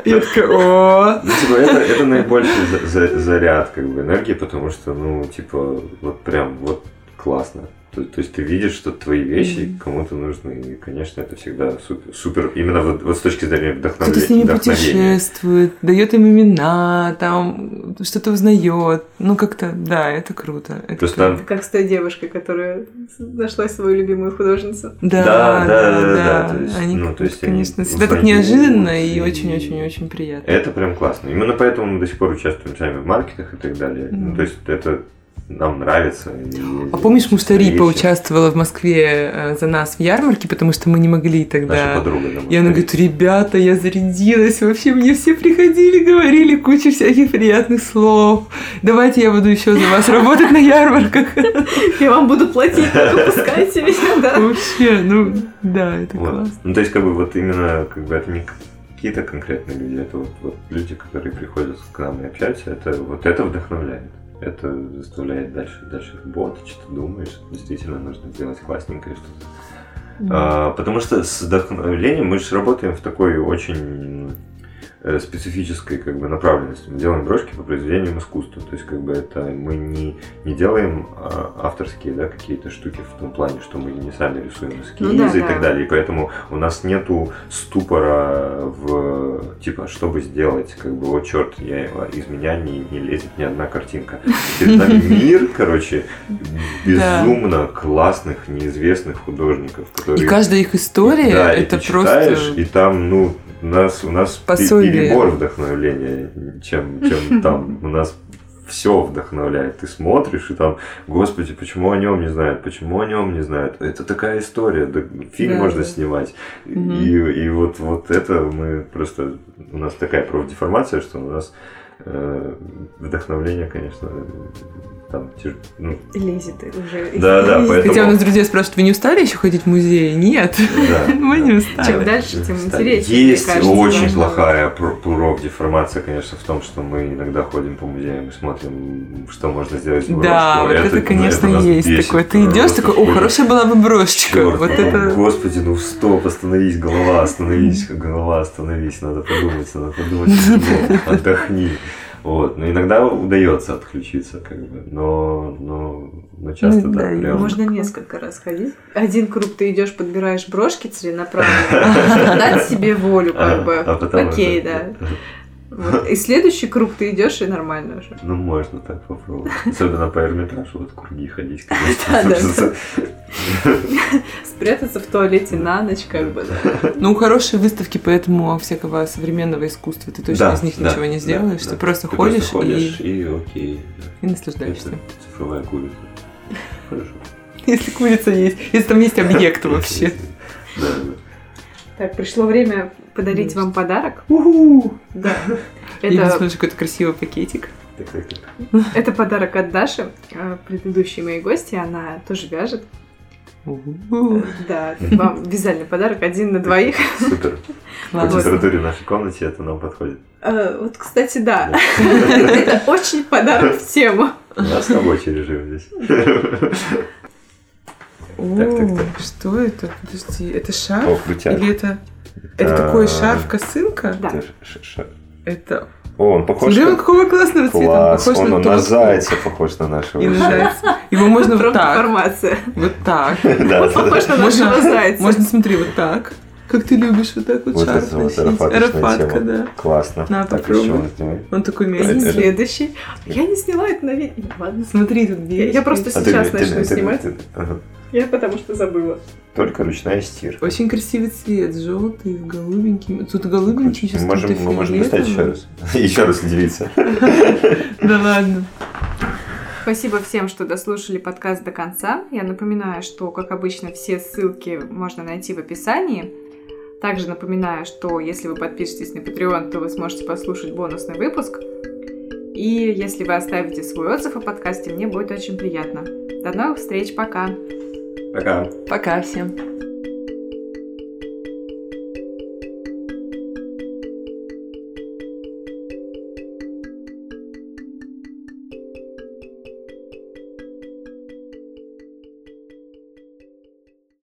Я такая, о Ну, типа, это, это наибольший за- за- заряд как бы, энергии, потому что, ну, типа, вот прям вот классно. То, то есть ты видишь, что твои вещи Мгм. кому-то нужны, и, конечно, это всегда супер, супер именно вот, вот с точки зрения Кто-то с ними вдохновения. путешествует, дает им имена, там что-то узнает. Ну, как-то, да, это круто. Это Просто прям- Это как с той девушкой, которая нашла свою любимую художницу. Да, Да, да, да, да, да, то есть, Они, ну, то есть они конечно, всегда так неожиданно и очень-очень-очень приятно. Это прям классно. Именно поэтому мы до сих пор участвуем сами в маркетах и так далее. Ну, Мгм. то есть это нам нравится. А помнишь, Муштари вещи. поучаствовала в Москве э, за нас в ярмарке, потому что мы не могли Наша тогда. подруга. да, И она говорит, ребята, я зарядилась, вообще мне все приходили, говорили кучу всяких приятных слов. Давайте я буду еще за вас работать на ярмарках. Я вам буду платить, только пускайте меня, да. Вообще, ну да, это классно. Ну, то есть, как бы, вот именно, как бы, это не какие-то конкретные люди, это вот, вот люди, которые приходят к нам и общаются, это вот это вдохновляет. Это заставляет дальше, дальше работать, что-то думаешь, действительно нужно сделать классненькое что-то. А, потому что с вдохновлением мы же работаем в такой очень специфической как бы направленности. Мы делаем брошки по произведениям искусства. То есть как бы это мы не, не делаем а, авторские да, какие-то штуки в том плане, что мы не сами рисуем эскизы Ну да, и да. так далее. И поэтому у нас нету ступора в типа, чтобы сделать, как бы, вот черт, я, из меня не, не лезет ни одна картинка. Перед нами (laughs) мир, короче, безумно классных, неизвестных художников, И которые каждая их история да, и это ты просто... читаешь, и там, ну, у нас, у нас Пособие. перебор вдохновления, чем, чем (laughs) там. У нас все вдохновляет. Ты смотришь, и там, господи, почему о нем не знают, почему о нем не знают. Это такая история, да, фильм Да, можно да. снимать. Мгм. И, и вот, вот это мы просто... У нас такая профдеформация, что у нас э, вдохновление, конечно, там, тяж- ну, Лезет уже. Да, да, поэтому- Хотя у нас друзья спрашивают, вы не устали еще ходить в музей? Нет, да, (laughs) мы да. не устали. Чем дальше, тем интереснее, Есть кажется, очень должно плохая про- профдеформация, конечно, в том, что мы иногда ходим по музеям и смотрим, что можно сделать с Да, вот брошкой. это, конечно, нас есть бесит такое. Ты идешь такой, о, хорошая была бы брошечка. Чёрт, Вот ну, это... Господи, ну стоп, остановись, голова, остановись, голова, остановись, надо подумать, надо подумать, ну, (laughs) отдохни. Вот, но иногда удается отключиться, как бы, но, но, но часто, Ну, да, да, прям. Можно (laughs) несколько раз ходить. Один круг ты идешь, подбираешь брошки целенаправленно, (laughs) дать себе волю, как А, бы. а Окей, да. (laughs) Вот. И следующий круг ты идешь, и нормально уже. Ну, можно так попробовать. Особенно по Эрмитажу, вот круги ходить, Да, (laughs) конечно. да, (laughs) Спрятаться в туалете на ночь, как бы, да. Ну, хорошие выставки, поэтому всякого современного искусства ты точно из них ничего не сделаешь. Ты просто ходишь и, и окей. и наслаждаешься. Цифровая курица. (laughs) Хорошо. Если курица есть, если там есть объект вообще. Да, да. Так, пришло время подарить вам подарок. Да. Или (laughs) Это, смотришь какой-то красивый пакетик. Так, так, так. это подарок от Даши, э, предыдущей моей гости. Она тоже вяжет. У-у-у. Да, вам вязальный подарок один на двоих. Супер. (laughs) По температуре в нашей комнате это нам подходит. Э, Вот, кстати, да. (laughs) Это очень подарок в тему. У нас рабочий режим здесь. О, Так, так, так. Что это? Подожди, это О, шарф? крутяк. Или это... Это А, такой шарф-косынка? Да. Это. О, он похож Смотри, он на... какого классного цвета. Класс, Похож он на на тот. зайца похож на нашего. И на зайца. Его можно вот так. Профдеформация. Вот так. (laughs) Да, да. Похож на нашего зайца. Можно, смотри, вот так. Как ты любишь вот так вот, Вот шарф вот носить. тема. да. Классно. На, так, попробуй. он. Он такой мягкий. следующий. Я не сняла это на видео. Ладно. Смотри, тут Я, просто А сейчас начну снимать. Я потому что забыла. Только ручная стирка. Очень красивый цвет, желтый, голубенький. Тут голубенький, сейчас Мы можем, мы можем достать еще раз. (laughs) Еще раз удивиться. (laughs) Да ладно. Спасибо всем, что дослушали подкаст до конца. Я напоминаю, что, как обычно, все ссылки можно найти в описании. Также напоминаю, что если вы подпишетесь на Patreon, то вы сможете послушать бонусный выпуск. И если вы оставите свой отзыв о подкасте, мне будет очень приятно. До новых встреч, пока! Пока. Пока всем.